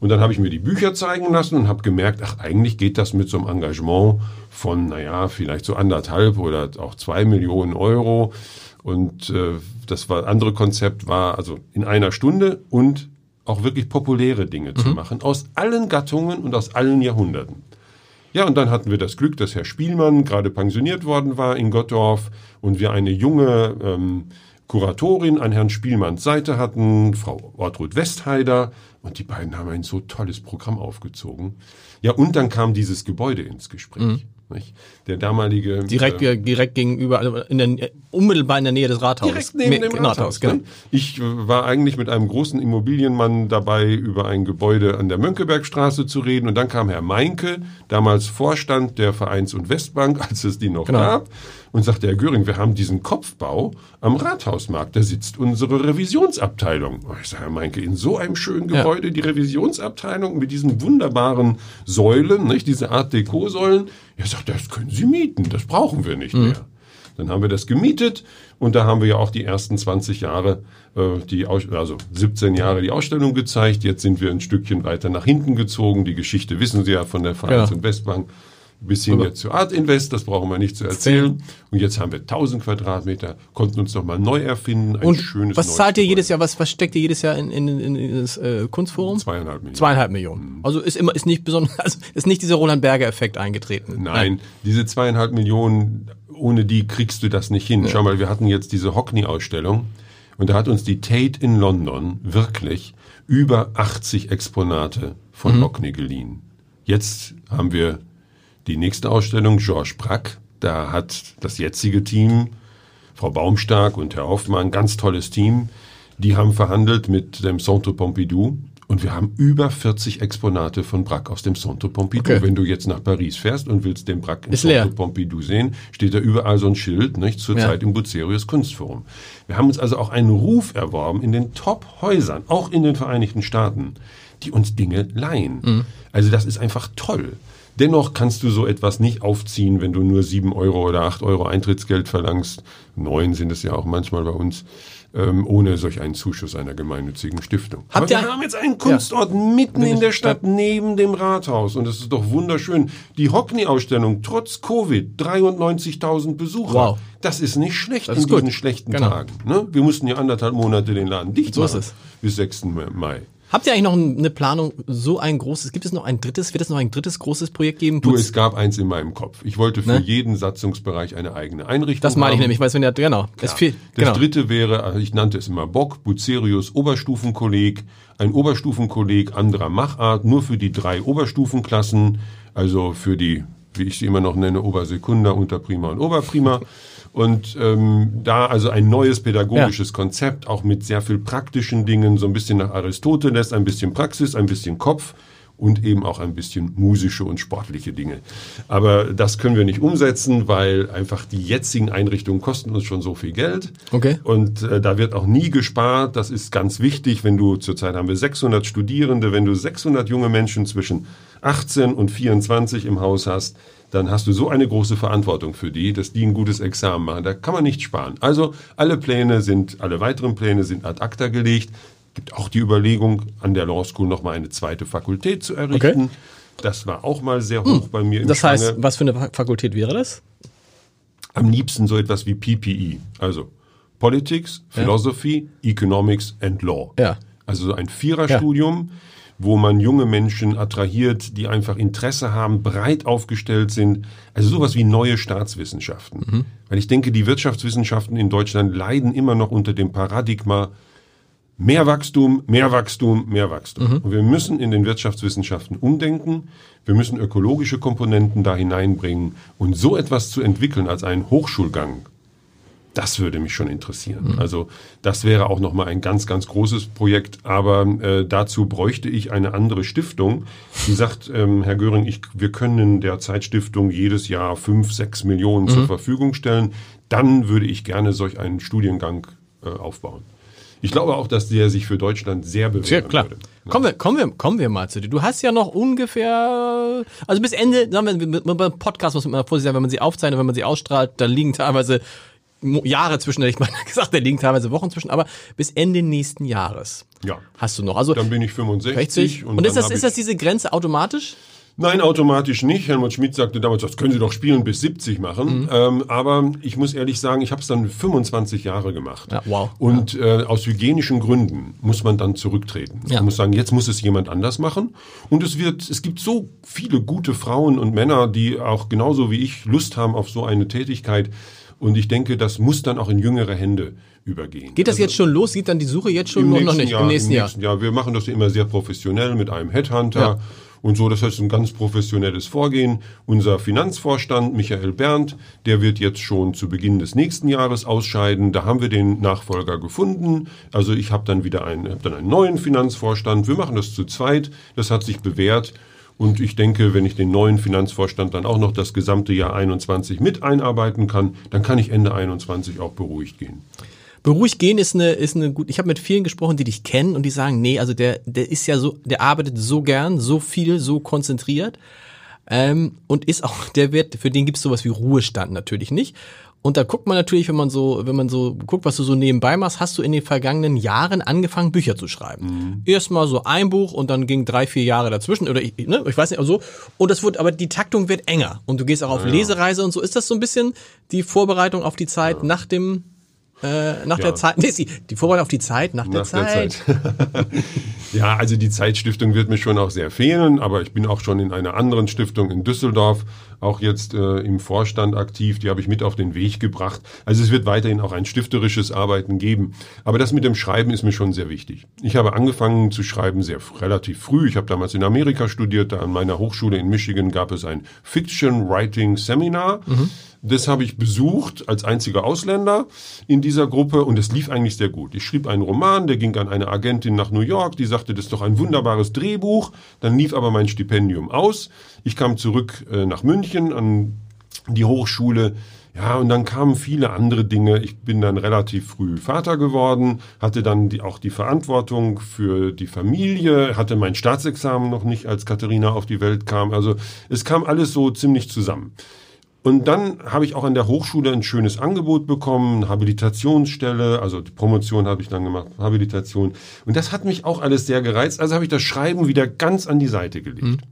Und dann habe ich mir die Bücher zeigen lassen und habe gemerkt, ach, eigentlich geht das mit so einem Engagement von, naja, vielleicht so anderthalb oder auch zwei Millionen Euro. Und äh, das war andere Konzept war also in einer Stunde und auch wirklich populäre Dinge zu machen, aus allen Gattungen und aus allen Jahrhunderten. Ja, und dann hatten wir das Glück, dass Herr Spielmann gerade pensioniert worden war in Gottorf und wir eine junge ähm, Kuratorin an Herrn Spielmanns Seite hatten, Frau Ortrud Westheider, und die beiden haben ein so tolles Programm aufgezogen. Ja, und dann kam dieses Gebäude ins Gespräch. Nicht? Der damalige Direkt, äh, direkt gegenüber, also in der, unmittelbar in der Nähe des Rathauses. Direkt neben dem Rathaus. genau. ne? Ich äh, war eigentlich mit einem großen Immobilienmann dabei, über ein Gebäude an der Mönckebergstraße zu reden. Und dann kam Herr Meinke, damals Vorstand der Vereins- und Westbank, als es die noch Genau. gab, und sagte, Herr Göring, wir haben diesen Kopfbau am Rathausmarkt. Da sitzt unsere Revisionsabteilung. Oh, Ich sage, Herr Meinke, in so einem schönen Ja. Gebäude die Revisionsabteilung mit diesen wunderbaren Säulen, nicht? diese Art Deko-Säulen. Er sagt, das können Sie mieten, das brauchen wir nicht Mhm. mehr. Dann haben wir das gemietet und da haben wir ja auch die ersten 20 Jahre, äh, die also 17 Jahre die Ausstellung gezeigt. Jetzt sind wir ein Stückchen weiter nach hinten gezogen. Die Geschichte wissen Sie ja von der Vereins- Ja. und Westbank. Bis hin jetzt zu Art Invest, das brauchen wir nicht zu erzählen. Und jetzt haben wir 1000 Quadratmeter, konnten uns noch mal neu erfinden. Ein Und schönes was zahlt ihr Gebäude. jedes Jahr, was, steckt ihr jedes Jahr in, in, in, in das äh, Kunstforum? Zweieinhalb Millionen. Zweieinhalb Millionen. Also ist immer, ist nicht besonders, also ist nicht dieser Roland Berger Effekt eingetreten. Nein, diese zweieinhalb Millionen, ohne die kriegst du das nicht hin. Schau mal, wir hatten jetzt diese Hockney-Ausstellung und da hat uns die Tate in London wirklich über 80 Exponate von Hockney geliehen. Jetzt haben wir die nächste Ausstellung, Georges Brack. Da hat das jetzige Team, Frau Baumstark und Herr Hoffmann, ganz tolles Team, die haben verhandelt mit dem Centre Pompidou und wir haben über 40 Exponate von Braque aus dem Centre Pompidou. Okay. Wenn du jetzt nach Paris fährst und willst den Braque im Ist leer. Centre Pompidou sehen, steht da überall so ein Schild, nicht? Zurzeit Ja. im Bucerius Kunstforum. Wir haben uns also auch einen Ruf erworben in den Top-Häusern, auch in den Vereinigten Staaten, die uns Dinge leihen. Mhm. Also das ist einfach toll. Dennoch kannst du so etwas nicht aufziehen, wenn du nur sieben Euro oder acht Euro Eintrittsgeld verlangst. Neun sind es ja auch manchmal bei uns. Ähm, ohne solch einen Zuschuss einer gemeinnützigen Stiftung. Habt Aber wir ihr- haben jetzt einen Kunstort mitten in der Stadt, neben dem Rathaus. Und das ist doch wunderschön. Die Hockney-Ausstellung, trotz Covid, 93.000 Besucher. Wow. Das ist nicht schlecht Das ist in diesen gut. schlechten Genau. Tagen. Ne? Wir mussten ja anderthalb Monate den Laden dicht So ist machen. es. Bis 6. Mai. Habt ihr eigentlich noch eine Planung, so ein großes, gibt es noch ein drittes, wird es noch ein drittes großes Projekt geben? Du, es gab eins in meinem Kopf. Ich wollte für Ne? jeden Satzungsbereich eine eigene Einrichtung das meine ich haben. nämlich, weil es wenn ja, genau, es Ja. viel, Das genau. dritte wäre, also ich nannte es immer Bock, Bucerius Oberstufenkolleg, ein Oberstufenkolleg anderer Machart, nur für die drei Oberstufenklassen, also für die, wie ich sie immer noch nenne, Obersekunda, Unterprima und Oberprima. Und ähm, da also ein neues pädagogisches Konzept, auch mit sehr viel praktischen Dingen, so ein bisschen nach Aristoteles, ein bisschen Praxis, ein bisschen Kopf und eben auch ein bisschen musische und sportliche Dinge. Aber das können wir nicht umsetzen, weil einfach die jetzigen Einrichtungen kosten uns schon so viel Geld. Okay. Und äh, da wird auch nie gespart. Das ist ganz wichtig, wenn du zurzeit haben wir 600 Studierende, wenn du 600 junge Menschen zwischen 18 und 24 im Haus hast, dann hast du so eine große Verantwortung für die, dass die ein gutes Examen machen. Da kann man nicht sparen. Also alle Pläne sind, alle weiteren Pläne sind ad acta gelegt. Gibt auch die Überlegung, an der Law School nochmal eine zweite Fakultät zu errichten. Okay. Hm. Das war auch mal sehr hoch bei mir im Das heißt, Schwange. was für eine Fa- Fakultät wäre das? am liebsten so etwas wie PPE, also Politics, Philosophy, Economics and Law. Ja. Also ein Viererstudium, wo man junge Menschen attrahiert, die einfach Interesse haben, breit aufgestellt sind. Also sowas wie neue Staatswissenschaften. Weil ich denke, die Wirtschaftswissenschaften in Deutschland leiden immer noch unter dem Paradigma mehr Wachstum, mehr Wachstum, mehr Wachstum. Und wir müssen in den Wirtschaftswissenschaften umdenken. Wir müssen ökologische Komponenten da hineinbringen. Und so etwas zu entwickeln als einen Hochschulgang, das würde mich schon interessieren. Also das wäre auch nochmal ein ganz, ganz großes Projekt. Aber äh, dazu bräuchte ich eine andere Stiftung, die sagt, ähm, Herr Göring, ich, wir können der Zeitstiftung jedes Jahr fünf, sechs Millionen zur Verfügung stellen. Dann würde ich gerne solch einen Studiengang äh, aufbauen. Ich glaube auch, dass der sich für Deutschland sehr bewähren Ja, klar. würde. Kommen wir, kommen, wir, kommen wir mal zu dir. Du hast ja noch ungefähr, also bis Ende, sagen wir, beim Podcast muss man immer vorsichtig sein, wenn man sie aufzeichnet, wenn man sie ausstrahlt, da liegen teilweise Jahre zwischen, hätte ich mal gesagt, da liegen teilweise Wochen zwischen, aber bis Ende nächsten Jahres Ja. hast du noch. Also Dann bin ich 65. 60. Und, dann ist, das, ist das diese Grenze automatisch? Nein, automatisch nicht. Helmut Schmidt sagte damals, das können Sie doch spielen bis 70 machen. Mhm. Ähm, aber ich muss ehrlich sagen, ich habe es dann 25 Jahre gemacht. Ja, wow. Und äh, aus hygienischen Gründen muss man dann zurücktreten. Ja. Man muss sagen, jetzt muss es jemand anders machen. Und es wird, es gibt so viele gute Frauen und Männer, die auch genauso wie ich Lust haben auf so eine Tätigkeit. Und ich denke, das muss dann auch in jüngere Hände übergehen. Geht das jetzt schon los? Geht dann die Suche jetzt schon Im noch, nicht? Jahr, Im nächsten Jahr. Jahr. Wir machen das ja immer sehr professionell mit einem Headhunter. Ja. Und so, das heißt ein ganz professionelles Vorgehen. Unser Finanzvorstand Michael Berndt, der wird jetzt schon zu Beginn des nächsten Jahres ausscheiden. Da haben wir den Nachfolger gefunden. Also ich habe dann wieder einen, hab dann einen neuen Finanzvorstand. Wir machen das zu zweit. Das hat sich bewährt. Und ich denke, wenn ich den neuen Finanzvorstand dann auch noch das gesamte Jahr 21 mit einarbeiten kann, dann kann ich Ende 21 auch beruhigt gehen. Beruhigt gehen ist eine, ist eine gut. Ich habe mit vielen gesprochen, die dich kennen und die sagen, nee, also der, der ist ja so, der arbeitet so gern, so viel, so konzentriert ähm, und ist auch, der wird, für den gibt's sowas wie Ruhestand natürlich nicht. Und da guckt man natürlich, wenn man so, wenn man so guckt, was du so nebenbei machst, hast du in den vergangenen Jahren angefangen, Bücher zu schreiben. Erstmal so ein Buch und dann ging drei, vier Jahre dazwischen oder ich, ne, ich weiß nicht, also so. Und das wird, aber die Taktung wird enger und du gehst auch auf Lesereise und so. Ist das so ein bisschen die Vorbereitung auf die Zeit nach dem äh, nach der Zeit, nee, die, die Vorbereitung auf die Zeit nach der Nach der Zeit. Zeit. ja, also die Zeitstiftung wird mir schon auch sehr fehlen, aber ich bin auch schon in einer anderen Stiftung in Düsseldorf, auch jetzt äh, im Vorstand aktiv, die habe ich mit auf den Weg gebracht. Also es wird weiterhin auch ein stifterisches Arbeiten geben. Aber das mit dem Schreiben ist mir schon sehr wichtig. Ich habe angefangen zu schreiben sehr relativ früh. Ich habe damals in Amerika studiert, da an meiner Hochschule in Michigan gab es ein Fiction Writing Seminar. Das habe ich besucht als einziger Ausländer in dieser Gruppe und es lief eigentlich sehr gut. Ich schrieb einen Roman, der ging an eine Agentin nach New York, die sagte, das ist doch ein wunderbares Drehbuch. Dann lief aber mein Stipendium aus. Ich kam zurück äh, nach München an die Hochschule. Ja, und dann kamen viele andere Dinge. Ich bin dann relativ früh Vater geworden, hatte dann die, auch die Verantwortung für die Familie, hatte mein Staatsexamen noch nicht, als Katharina auf die Welt kam. Also es kam alles so ziemlich zusammen. Und dann habe ich auch an der Hochschule ein schönes Angebot bekommen, eine Habilitationsstelle, also die Promotion habe ich dann gemacht, Habilitation. Und das hat mich auch alles sehr gereizt. Also habe ich das Schreiben wieder ganz an die Seite gelegt.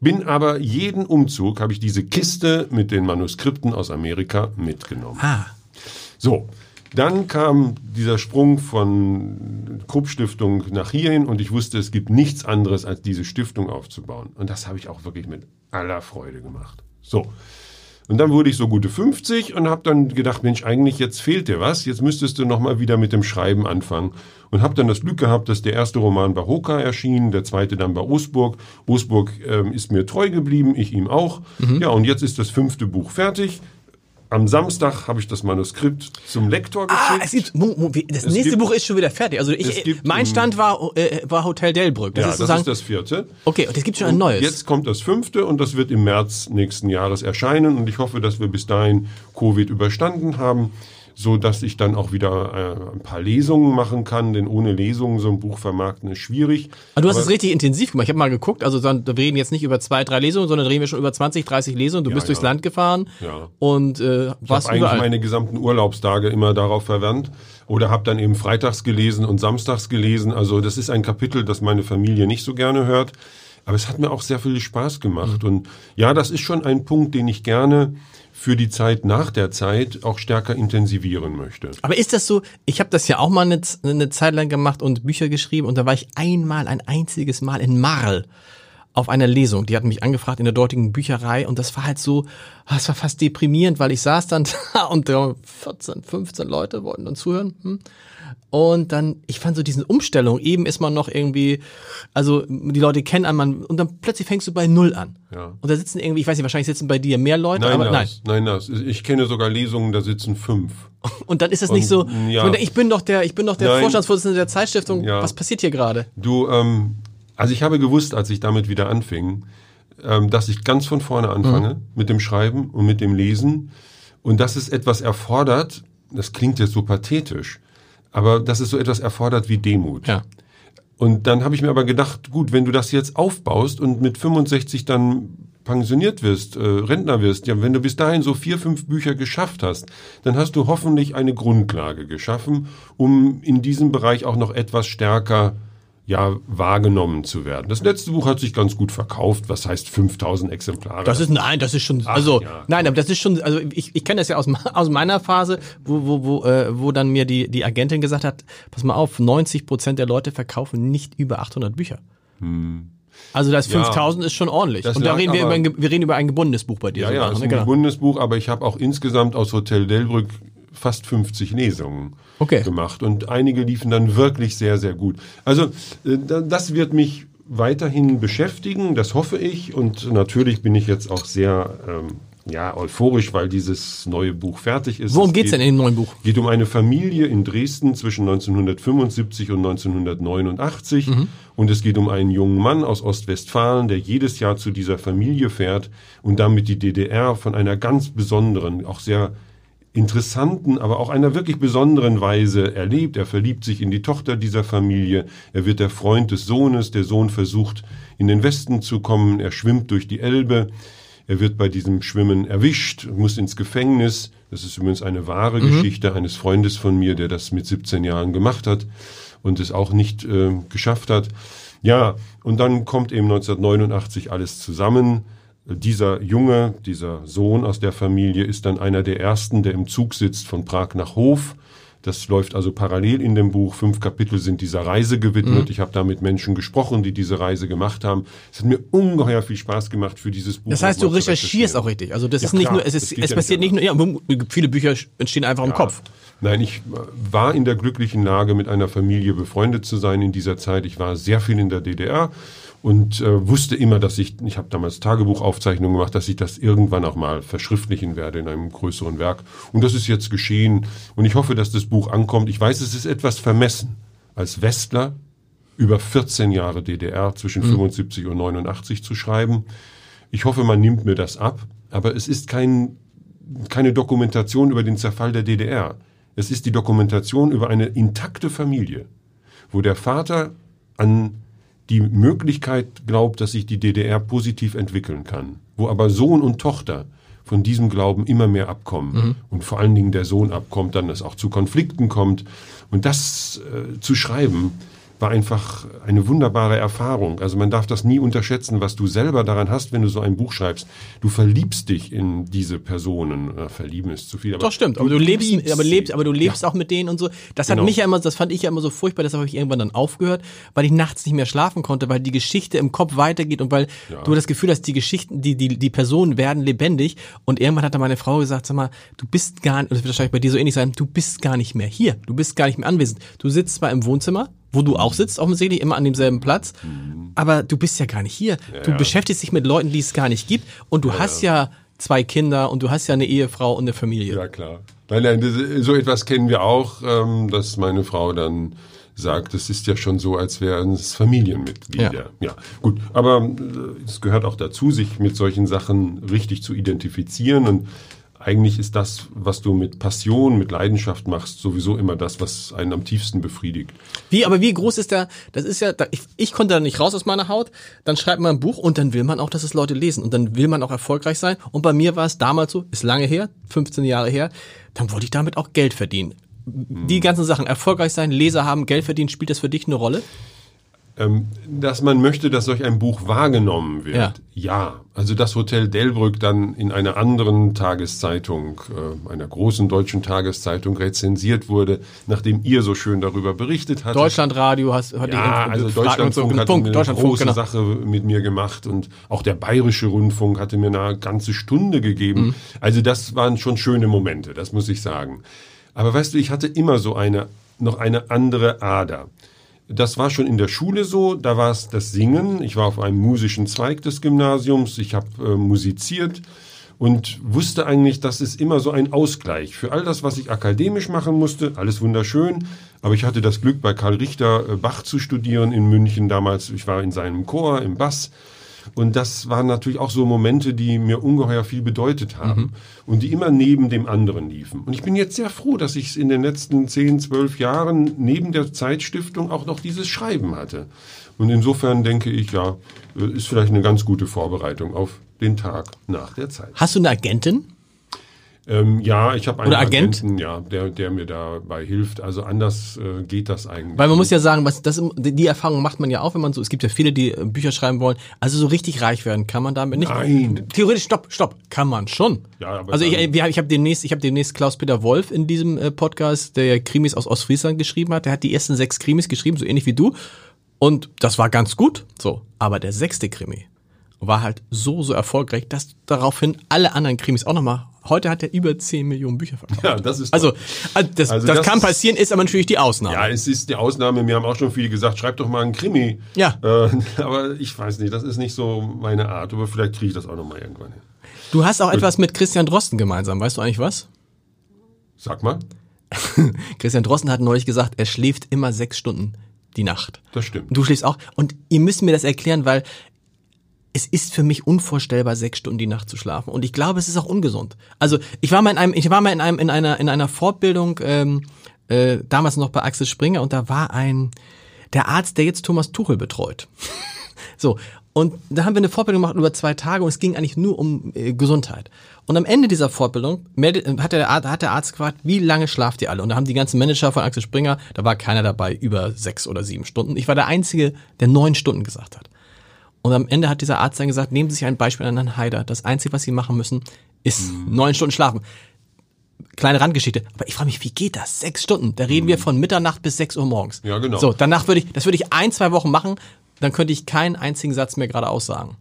Bin aber jeden Umzug habe ich diese Kiste mit den Manuskripten aus Amerika mitgenommen. Ah, So, dann kam dieser Sprung von Krupp Stiftung nach hierhin und ich wusste, es gibt nichts anderes, als diese Stiftung aufzubauen. Und das habe ich auch wirklich mit aller Freude gemacht. So. Und dann wurde ich so gute 50 und habe dann gedacht, Mensch, eigentlich jetzt fehlt dir was. Jetzt müsstest du noch mal wieder mit dem Schreiben anfangen. Und habe dann das Glück gehabt, dass der erste Roman bei Hoka erschien, der zweite dann bei Osburg. Osburg ähm, ist mir treu geblieben, ich ihm auch. Ja, und jetzt ist das fünfte Buch fertig. Am Samstag habe ich das Manuskript zum Lektor geschickt. ah es gibt, das nächste gibt- Buch ist schon wieder fertig. Also Es ich, gibt mein Stand war, äh, war Hotel Delbrück. Das ja, ist das ist das vierte. okay, und es gibt schon ein neues. Jetzt kommt das fünfte und das wird im März nächsten Jahres erscheinen und ich hoffe, dass wir bis dahin Covid überstanden haben, so dass ich dann auch wieder äh, ein paar Lesungen machen kann, denn ohne Lesungen so ein Buch vermarkten ist schwierig. Aber du hast Aber- es richtig intensiv gemacht. Ich habe mal geguckt, also dann, wir reden jetzt nicht über zwei, drei Lesungen, sondern reden wir schon über 20, 30 Lesungen. Du Ja, bist durchs ja. Land gefahren Ja. und äh, Ich warst habe eigentlich überall. meine gesamten Urlaubstage immer darauf verwandt oder habe dann eben freitags gelesen und samstags gelesen. Also das ist ein Kapitel, das meine Familie nicht so gerne hört. Aber es hat mir auch sehr viel Spaß gemacht. Und ja, das ist schon ein Punkt, den ich gerne für die Zeit nach der Zeit auch stärker intensivieren möchte. Aber ist das so, ich habe das ja auch mal eine, eine Zeit lang gemacht und Bücher geschrieben und da war ich einmal, ein einziges Mal in Marl auf einer Lesung. Die hatten mich angefragt in der dortigen Bücherei und das war halt so, das war fast deprimierend, weil ich saß dann da und 14, 15 Leute wollten dann zuhören. Und dann, ich fand so diesen Umstellung, eben ist man noch irgendwie, also die Leute kennen einen, und dann plötzlich fängst du bei Null an. Ja. Und da sitzen irgendwie, ich weiß nicht, wahrscheinlich sitzen bei dir mehr Leute, Nein, aber das, nein, das. Ich kenne sogar Lesungen, da sitzen fünf. Und dann ist es nicht so, ja. so, ich bin doch der, ich bin doch der Nein. Vorstandsvorsitzende der Zeitstiftung. Ja. Was passiert hier gerade? Du, ähm, also ich habe gewusst, als ich damit wieder anfing, ähm, dass ich ganz von vorne anfange Mhm. mit dem Schreiben und mit dem Lesen und dass es etwas erfordert, das klingt jetzt so pathetisch, aber dass es so etwas erfordert wie Demut. Ja. Und dann habe ich mir aber gedacht, gut, wenn du das jetzt aufbaust und mit 65 dann pensioniert wirst, äh, Rentner wirst, ja, wenn du bis dahin so vier, fünf Bücher geschafft hast, dann hast du hoffentlich eine Grundlage geschaffen, um in diesem Bereich auch noch etwas stärker ja, wahrgenommen zu werden. Das letzte Buch hat sich ganz gut verkauft. Was heißt 5000 Exemplare? Das ist, nein, das ist schon, also, ja. nein, aber das ist schon, also ich, ich kenne das ja aus, aus meiner Phase, wo, wo, wo, äh, wo dann mir die, die Agentin gesagt hat, pass mal auf, 90 Prozent der Leute verkaufen nicht über 800 Bücher. Also das Hm. Ja. 5000 ist schon ordentlich. Und da reden wir, über aber- ein, ge- wir reden über ein gebundenes Buch bei dir. Ja, ja, sogar, ist ne? ein Genau. Bundesbuch, aber ich habe auch insgesamt aus Hotel Delbrück fast 50 Lesungen Okay. gemacht und einige liefen dann wirklich sehr, sehr gut. Also äh, da- das wird mich weiterhin beschäftigen, das hoffe ich und natürlich bin ich jetzt auch sehr ähm, ja, euphorisch, weil dieses neue Buch fertig ist. Worum Es geht's geht- denn in dem neuen Buch? geht um eine Familie in Dresden zwischen 1975 und 1989 und es geht um einen jungen Mann aus Ostwestfalen, der jedes Jahr zu dieser Familie fährt und damit die DDR von einer ganz besonderen, auch sehr interessanten, aber auch einer wirklich besonderen Weise erlebt. Er verliebt sich in die Tochter dieser Familie, er wird der Freund des Sohnes, der Sohn versucht in den Westen zu kommen, er schwimmt durch die Elbe, er wird bei diesem Schwimmen erwischt, muss ins Gefängnis. Das ist übrigens eine wahre Geschichte eines Freundes von mir, der das mit 17 Jahren gemacht hat und es auch nicht äh, geschafft hat. Ja, und dann kommt eben 1989 alles zusammen. Dieser Junge, dieser Sohn aus der Familie ist dann einer der ersten, der im Zug sitzt von Prag nach Hof. Das läuft also parallel in dem Buch. Fünf Kapitel sind dieser Reise gewidmet. Ich habe da mit Menschen gesprochen, die diese Reise gemacht haben. Es hat mir ungeheuer viel Spaß gemacht für dieses Buch. Das heißt, du recherchierst auch richtig. Also das Ja, ist nicht klar. nur, es ist, es ja passiert nicht nicht nur, ja, viele Bücher entstehen einfach im Kopf. Nein, ich war in der glücklichen Lage, mit einer Familie befreundet zu sein in dieser Zeit. Ich war sehr viel in der DDR und äh, wusste immer, dass ich, ich habe damals Tagebuchaufzeichnungen gemacht, dass ich das irgendwann auch mal verschriftlichen werde in einem größeren Werk. Und das ist jetzt geschehen. Und ich hoffe, dass das Buch ankommt. Ich weiß, es ist etwas vermessen, als Westler über 14 Jahre DDR zwischen 75 und 89 zu schreiben. Ich hoffe, man nimmt mir das ab. Aber es ist kein keine Dokumentation über den Zerfall der DDR. Es ist die Dokumentation über eine intakte Familie, wo der Vater an die Möglichkeit glaubt, dass sich die DDR positiv entwickeln kann, wo aber Sohn und Tochter von diesem Glauben immer mehr abkommen und vor allen Dingen der Sohn abkommt, dann es auch zu Konflikten kommt. Und das äh, zu schreiben, war einfach eine wunderbare Erfahrung. Also man darf das nie unterschätzen, was du selber daran hast, wenn du so ein Buch schreibst. Du verliebst dich in diese Personen. Äh, verlieben ist zu viel. Aber Doch stimmt, aber du lebst, liebst aber lebst, aber du lebst auch mit denen und so. Das hat Genau. mich ja immer, das fand ich ja immer so furchtbar, deshalb habe ich irgendwann dann aufgehört, weil ich nachts nicht mehr schlafen konnte, weil die Geschichte im Kopf weitergeht und weil du das Gefühl hast, die Geschichten, die, die, die Personen werden lebendig und irgendwann hat dann meine Frau gesagt, sag mal, du bist gar nicht, das wird wahrscheinlich bei dir so ähnlich sein, du bist gar nicht mehr hier, du bist gar nicht mehr anwesend. Du sitzt zwar im Wohnzimmer, wo du auch sitzt, offensichtlich immer an demselben Platz, aber du bist ja gar nicht hier. du ja. beschäftigst dich mit Leuten, die es gar nicht gibt und du hast ja zwei Kinder und du hast ja eine Ehefrau und eine Familie. Ja, klar. Nein, nein, so etwas kennen wir auch, ähm, dass meine Frau dann sagt, es ist ja schon so, als wären es Familienmitglieder. Ja. Ja, gut. Aber äh, es gehört auch dazu, sich mit solchen Sachen richtig zu identifizieren und eigentlich ist das, was du mit Passion, mit Leidenschaft machst, sowieso immer das, was einen am tiefsten befriedigt. Wie, aber wie groß ist der, das ist ja, ich, ich konnte da nicht raus aus meiner Haut, dann schreibt man ein Buch und dann will man auch, dass es Leute lesen und dann will man auch erfolgreich sein und bei mir war es damals so, ist lange her, 15 Jahre her, dann wollte ich damit auch Geld verdienen. Die ganzen Sachen, erfolgreich sein, Leser haben, Geld verdienen, spielt das für dich eine Rolle? Ähm, dass man möchte, dass solch ein Buch wahrgenommen wird. Ja. ja. Also das Hotel Delbrück dann in einer anderen Tageszeitung, äh, einer großen deutschen Tageszeitung rezensiert wurde, nachdem ihr so schön darüber berichtet habt. Deutschlandradio hast, hat Ja, die also Deutschlandfunk so. hat Punkt, eine Deutschlandfunk, große genau. Sache mit mir gemacht und auch der Bayerische Rundfunk hatte mir eine ganze Stunde gegeben. Mhm. Also das waren schon schöne Momente, das muss ich sagen. Aber weißt du, ich hatte immer so eine, noch eine andere Ader. Das war schon in der Schule so, da war es das Singen. Ich war auf einem musischen Zweig des Gymnasiums, ich habe äh, musiziert und wusste eigentlich, das ist immer so ein Ausgleich für all das, was ich akademisch machen musste. Alles wunderschön, aber ich hatte das Glück, bei Karl Richter äh, Bach zu studieren in München damals. Ich war in seinem Chor im Bass. Und das waren natürlich auch so Momente, die mir ungeheuer viel bedeutet haben und die immer neben dem anderen liefen. Und ich bin jetzt sehr froh, dass ich es in den letzten 10, 12 Jahren neben der Zeitstiftung auch noch dieses Schreiben hatte. Und insofern denke ich, ja, äh, ist vielleicht eine ganz gute Vorbereitung auf den Tag nach der Zeit. Hast du eine Agentin? Ähm, ja, ich habe einen Oder Agent? Agenten, ja, der, der mir dabei hilft. Also anders äh, geht das eigentlich. Weil man muss ja sagen, was das die Erfahrung macht man ja auch, wenn man so. Es gibt ja viele, die äh, Bücher schreiben wollen. Also so richtig reich werden kann man damit nicht. Nein. Theoretisch, stopp, stopp, kann man schon. Ja, aber also ich, ich habe demnächst, ich habe demnächst Klaus-Peter Wolf in diesem äh, Podcast, der ja Krimis aus Ostfriesland geschrieben hat. Der hat die ersten sechs Krimis geschrieben, so ähnlich wie du. Und das war ganz gut. So, aber der sechste Krimi war halt so so erfolgreich, dass daraufhin alle anderen Krimis auch nochmal. Heute hat er über 10 Millionen Bücher verkauft. ja, das ist Also, also das, Also das, das kann passieren, ist aber natürlich die Ausnahme. Ja, es ist die Ausnahme. Mir haben auch schon viele gesagt, schreib doch mal einen Krimi. Ja. Äh, aber ich weiß nicht, das ist nicht so meine Art. Aber vielleicht kriege ich das auch noch mal irgendwann hin. Du hast auch etwas mit Christian Drosten gemeinsam. Weißt du eigentlich was? Sag mal. Christian Drosten hat neulich gesagt, er schläft immer sechs Stunden die Nacht. Das stimmt. Du schläfst auch. Und ihr müsst mir das erklären, weil es ist für mich unvorstellbar, sechs Stunden die Nacht zu schlafen. Und ich glaube, es ist auch ungesund. Also ich war mal in einem, ich war mal in einem, in einer, in einer Fortbildung, ähm, äh, damals noch bei Axel Springer, und da war ein, der Arzt, der jetzt Thomas Tuchel betreut. So, und da haben wir eine Fortbildung gemacht über zwei Tage und es ging eigentlich nur um äh, Gesundheit. Und am Ende dieser Fortbildung meldet, äh, hat, der, hat der Arzt gefragt, wie lange schlaft ihr alle? Und da haben die ganzen Manager von Axel Springer, da war keiner dabei, über sechs oder sieben Stunden. Ich war der Einzige, der neun Stunden gesagt hat. Und am Ende hat dieser Arzt dann gesagt, nehmen Sie sich ein Beispiel an Herrn Haider. Das Einzige, was Sie machen müssen, ist neun Stunden schlafen. Kleine Randgeschichte. Aber ich frage mich, wie geht das? Sechs Stunden. Da reden wir von Mitternacht bis sechs Uhr morgens. Ja, genau. So, danach würde ich, das würde ich ein, zwei Wochen machen, dann könnte ich keinen einzigen Satz mehr geradeaus sagen.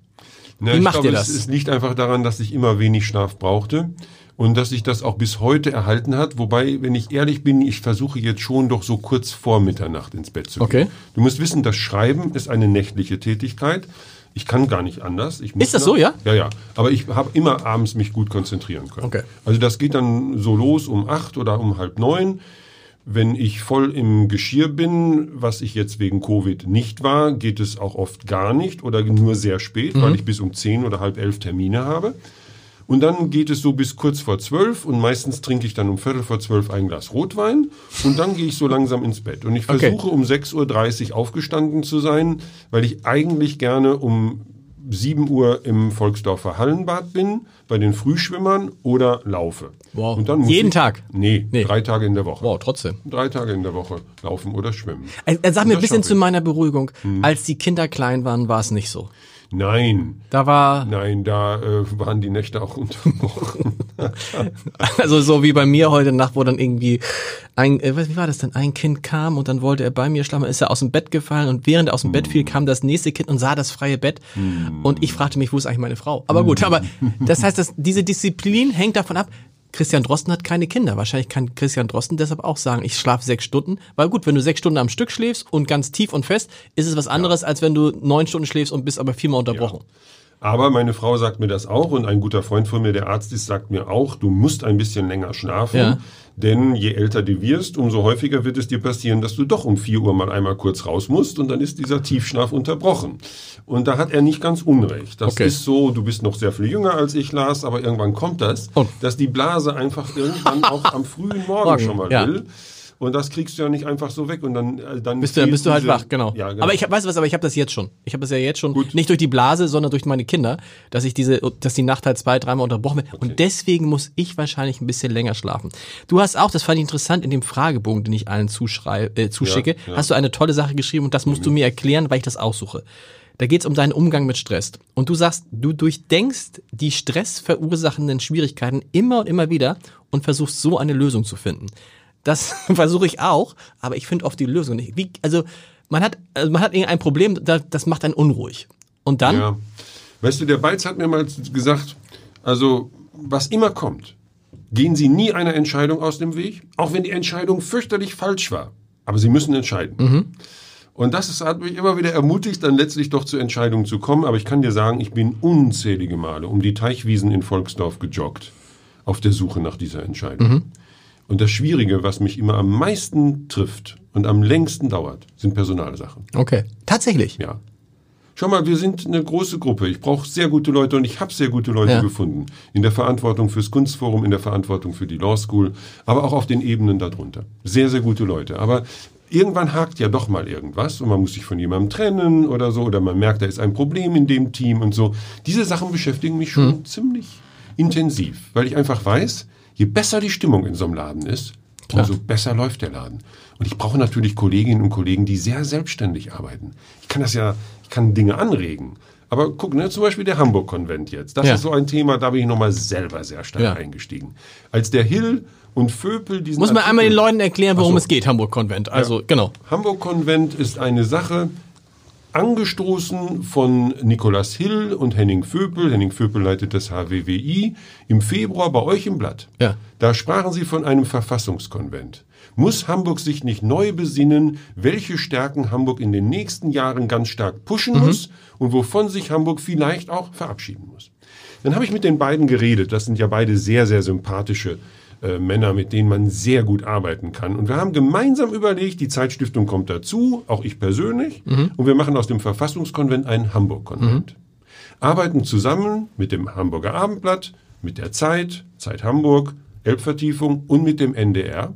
Na, Wie ich macht glaube, ihr das? Es, es liegt einfach daran, dass ich immer wenig Schlaf brauchte und dass sich das auch bis heute erhalten hat. Wobei, wenn ich ehrlich bin, ich versuche jetzt schon doch so kurz vor Mitternacht ins Bett zu gehen. Okay. Du musst wissen, das Schreiben ist eine nächtliche Tätigkeit. Ich kann gar nicht anders. Ich muss Ist das nach- so, ja? Ja, ja. Aber ich habe immer abends mich gut konzentrieren können. Okay. Also das geht dann so los um acht oder um halb neun. Wenn ich voll im Geschirr bin, was ich jetzt wegen Covid nicht war, geht es auch oft gar nicht oder nur sehr spät, weil ich bis um zehn oder halb elf Termine habe. Und dann geht es so bis kurz vor zwölf und meistens trinke ich dann um Viertel vor zwölf ein Glas Rotwein und dann gehe ich so langsam ins Bett. Und ich Okay. versuche um 6.30 Uhr aufgestanden zu sein, weil ich eigentlich gerne um 7 Uhr im Volksdorfer Hallenbad bin, bei den Frühschwimmern oder laufe. Wow. Und dann muss Jeden ich, Tag? Nee, Nee. drei Tage in der Woche. Wow, trotzdem. Drei Tage in der Woche laufen oder schwimmen. Sagt Und mir ein bisschen zu meiner Beruhigung, als die Kinder klein waren, war es nicht so. Nein, Da war, nein, da äh, waren die Nächte auch unterbrochen. also so wie bei mir heute Nacht, wo dann irgendwie ein, äh, wie war das denn? Ein Kind kam und dann wollte er bei mir schlafen, ist er aus dem Bett gefallen und während er aus dem Bett fiel, kam das nächste Kind und sah das freie Bett und ich fragte mich, wo ist eigentlich meine Frau? Aber gut, aber das heißt, dass diese Disziplin hängt davon ab, Christian Drosten hat keine Kinder. Wahrscheinlich kann Christian Drosten deshalb auch sagen, ich schlafe sechs Stunden. Weil gut, wenn du sechs Stunden am Stück schläfst und ganz tief und fest, ist es was anderes, als wenn du neun Stunden schläfst und bist aber viermal unterbrochen. Aber meine Frau sagt mir das auch und ein guter Freund von mir, der Arzt ist, sagt mir auch, du musst ein bisschen länger schlafen. Ja. Denn je älter du wirst, umso häufiger wird es dir passieren, dass du doch um 4 Uhr mal einmal kurz raus musst und dann ist dieser Tiefschlaf unterbrochen. Und da hat er nicht ganz unrecht. Das Okay. ist so, du bist noch sehr viel jünger als ich, Lars, aber irgendwann kommt das, Und? dass die Blase einfach irgendwann auch am frühen Morgen Morgen, schon mal ja. will. Und das kriegst du ja nicht einfach so weg und dann, äh, dann Bist du, bist du halt diese- wach, genau. Ja, genau. Aber ich du was, aber ich habe das jetzt schon. Ich habe das ja jetzt schon, Gut. nicht durch die Blase, sondern durch meine Kinder, dass ich diese, dass die Nacht halt zwei, dreimal unterbrochen wird. Und deswegen muss ich wahrscheinlich ein bisschen länger schlafen. Du hast auch, das fand ich interessant, in dem Fragebogen, den ich allen zuschrei äh, zuschicke, Ja, ja. hast du eine tolle Sache geschrieben und das musst du mir erklären, weil ich das aussuche. Da geht's um deinen Umgang mit Stress. Und du sagst, du durchdenkst die stressverursachenden Schwierigkeiten immer und immer wieder und versuchst so eine Lösung zu finden. Das versuche ich auch, aber ich finde oft die Lösung nicht. Wie, also man hat, also man hat irgendein Problem, da- das macht einen unruhig. Und dann, Ja. Weißt du, der Beiz hat mir mal gesagt, also was immer kommt, gehen Sie nie einer Entscheidung aus dem Weg, auch wenn die Entscheidung fürchterlich falsch war. Aber Sie müssen entscheiden. Und das ist, hat mich immer wieder ermutigt, dann letztlich doch zur Entscheidung zu kommen. Aber ich kann dir sagen, ich bin unzählige Male um die Teichwiesen in Volksdorf gejoggt, auf der Suche nach dieser Entscheidung. Und das Schwierige, was mich immer am meisten trifft und am längsten dauert, sind Personalsachen. okay, tatsächlich. Ja. Schau mal, wir sind eine große Gruppe. Ich brauche sehr gute Leute und ich habe sehr gute Leute Ja. gefunden. In der Verantwortung fürs Kunstforum, in der Verantwortung für die Law School, aber auch auf den Ebenen darunter. Sehr, sehr gute Leute. Aber irgendwann hakt ja doch mal irgendwas und man muss sich von jemandem trennen oder so oder man merkt, da ist ein Problem in dem Team und so. Diese Sachen beschäftigen mich schon ziemlich intensiv, weil ich einfach weiß, je besser die Stimmung in so einem Laden ist, umso besser läuft der Laden. Und ich brauche natürlich Kolleginnen und Kollegen, die sehr selbstständig arbeiten. Ich kann das ja, ich kann Dinge anregen. Aber guck, ne, zum Beispiel der Hamburg-Konvent jetzt. Das Ja. ist so ein Thema, da bin ich nochmal selber sehr stark Ja. eingestiegen. Als der Hill und Vöpel diesen Muss man einmal den Artikel- Leuten erklären, worum so. es geht, Hamburg-Konvent. Also, genau. Hamburg-Konvent ist eine Sache, angestoßen von Nikolaus Hill und Henning Vöpel. Henning Vöpel leitet das HWWI im Februar bei euch im Blatt. Ja. Da sprachen sie von einem Verfassungskonvent. Muss Hamburg sich nicht neu besinnen, welche Stärken Hamburg in den nächsten Jahren ganz stark pushen muss und wovon sich Hamburg vielleicht auch verabschieden muss? Dann habe ich mit den beiden geredet. Das sind ja beide sehr, sehr sympathische äh, Männer, mit denen man sehr gut arbeiten kann. Und wir haben gemeinsam überlegt, die Zeitstiftung kommt dazu, auch ich persönlich, und wir machen aus dem Verfassungskonvent einen Hamburg-Konvent. Arbeiten zusammen mit dem Hamburger Abendblatt, mit der Zeit, Zeit Hamburg, Elbvertiefung und mit dem NDR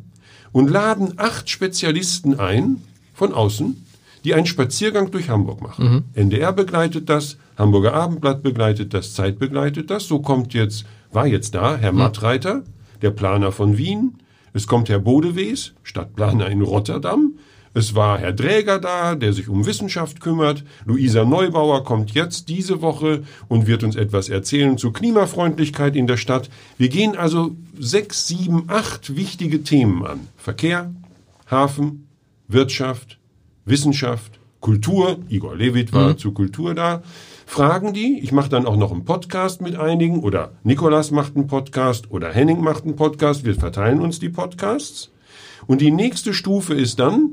und laden acht Spezialisten ein von außen, die einen Spaziergang durch Hamburg machen. NDR begleitet das, Hamburger Abendblatt begleitet das, Zeit begleitet das. So kommt jetzt, war jetzt da Herr Mattreiter, der Planer von Wien. Es kommt Herr Bodewees, Stadtplaner in Rotterdam. Es war Herr Dräger da, der sich um Wissenschaft kümmert. Luisa Neubauer kommt jetzt diese Woche und wird uns etwas erzählen zur Klimafreundlichkeit in der Stadt. Wir gehen also sechs, sieben, acht wichtige Themen an. Verkehr, Hafen, Wirtschaft, Wissenschaft, Kultur. Igor Levit war zu Kultur da. Fragen die. Ich mache dann auch noch einen Podcast mit einigen oder Nikolas macht einen Podcast oder Henning macht einen Podcast. Wir verteilen uns die Podcasts. Und die nächste Stufe ist dann,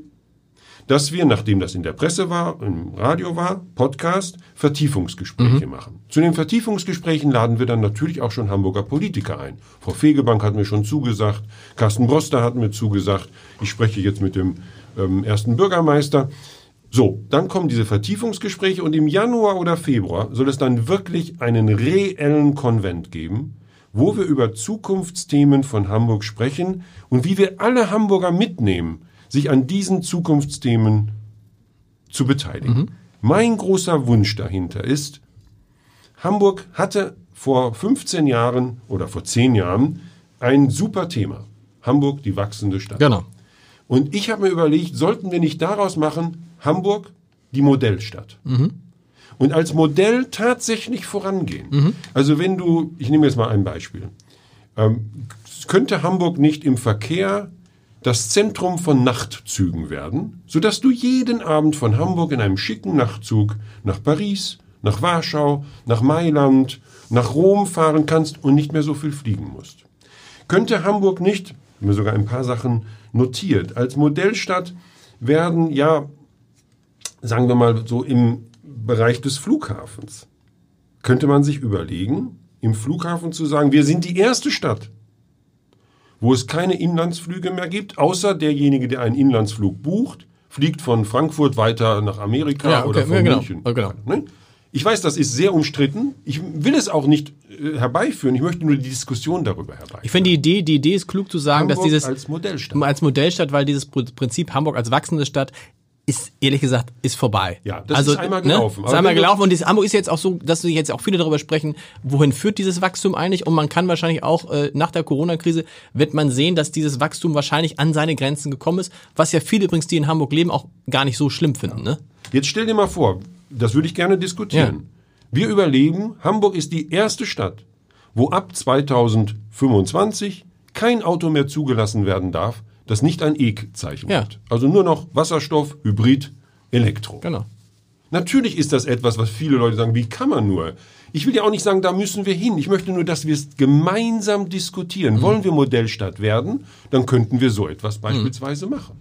dass wir, nachdem das in der Presse war, im Radio war, Podcast, Vertiefungsgespräche machen. Zu den Vertiefungsgesprächen laden wir dann natürlich auch schon Hamburger Politiker ein. Frau Fegebank hat mir schon zugesagt, Carsten Broster hat mir zugesagt, ich spreche jetzt mit dem ähm, ersten Bürgermeister. So, dann kommen diese Vertiefungsgespräche und im Januar oder Februar soll es dann wirklich einen reellen Konvent geben, wo wir über Zukunftsthemen von Hamburg sprechen und wie wir alle Hamburger mitnehmen, sich an diesen Zukunftsthemen zu beteiligen. Mein großer Wunsch dahinter ist, Hamburg hatte vor 15 Jahren oder vor 10 Jahren ein super Thema. Hamburg, die wachsende Stadt. Genau. Und ich habe mir überlegt, sollten wir nicht daraus machen, Hamburg, die Modellstadt. Und als Modell tatsächlich vorangehen. Also wenn du, ich nehme jetzt mal ein Beispiel. Ähm, könnte Hamburg nicht im Verkehr das Zentrum von Nachtzügen werden, sodass du jeden Abend von Hamburg in einem schicken Nachtzug nach Paris, nach Warschau, nach Mailand, nach Rom fahren kannst und nicht mehr so viel fliegen musst? Könnte Hamburg nicht, haben wir sogar ein paar Sachen notiert, als Modellstadt werden, ja, sagen wir mal so im Bereich des Flughafens, könnte man sich überlegen, im Flughafen zu sagen, wir sind die erste Stadt, wo es keine Inlandsflüge mehr gibt, außer derjenige, der einen Inlandsflug bucht, fliegt von Frankfurt weiter nach Amerika Ja, okay, oder von ja, genau, München. ja, genau. Ne? Ich weiß, das ist sehr umstritten. Ich will es auch nicht äh, herbeiführen. Ich möchte nur die Diskussion darüber herbeiführen. Ich finde die Idee, die Idee ist klug zu sagen, Hamburg dass dieses als Modellstadt. als Modellstadt, weil dieses Pr- Prinzip Hamburg als wachsende Stadt ist ehrlich gesagt ist vorbei. Ja, das ist einmal gelaufen. Ne? Ist einmal gelaufen und dieses Hamburg ist jetzt auch so, dass sich jetzt auch viele darüber sprechen, wohin führt dieses Wachstum eigentlich und man kann wahrscheinlich auch äh, nach der Corona-Krise wird man sehen, dass dieses Wachstum wahrscheinlich an seine Grenzen gekommen ist, was ja viele übrigens, die in Hamburg leben, auch gar nicht so schlimm finden. Ne? Jetzt stell dir mal vor, das würde ich gerne diskutieren. Wir überlegen, Hamburg ist die erste Stadt, wo ab 2025 kein Auto mehr zugelassen werden darf, das nicht ein E-Zeichen Ja. hat. Also nur noch Wasserstoff, Hybrid, Elektro. Genau. Natürlich ist das etwas, was viele Leute sagen, wie kann man nur? Ich will ja auch nicht sagen, da müssen wir hin. Ich möchte nur, dass wir es gemeinsam diskutieren. Wollen wir Modellstadt werden, dann könnten wir so etwas beispielsweise machen.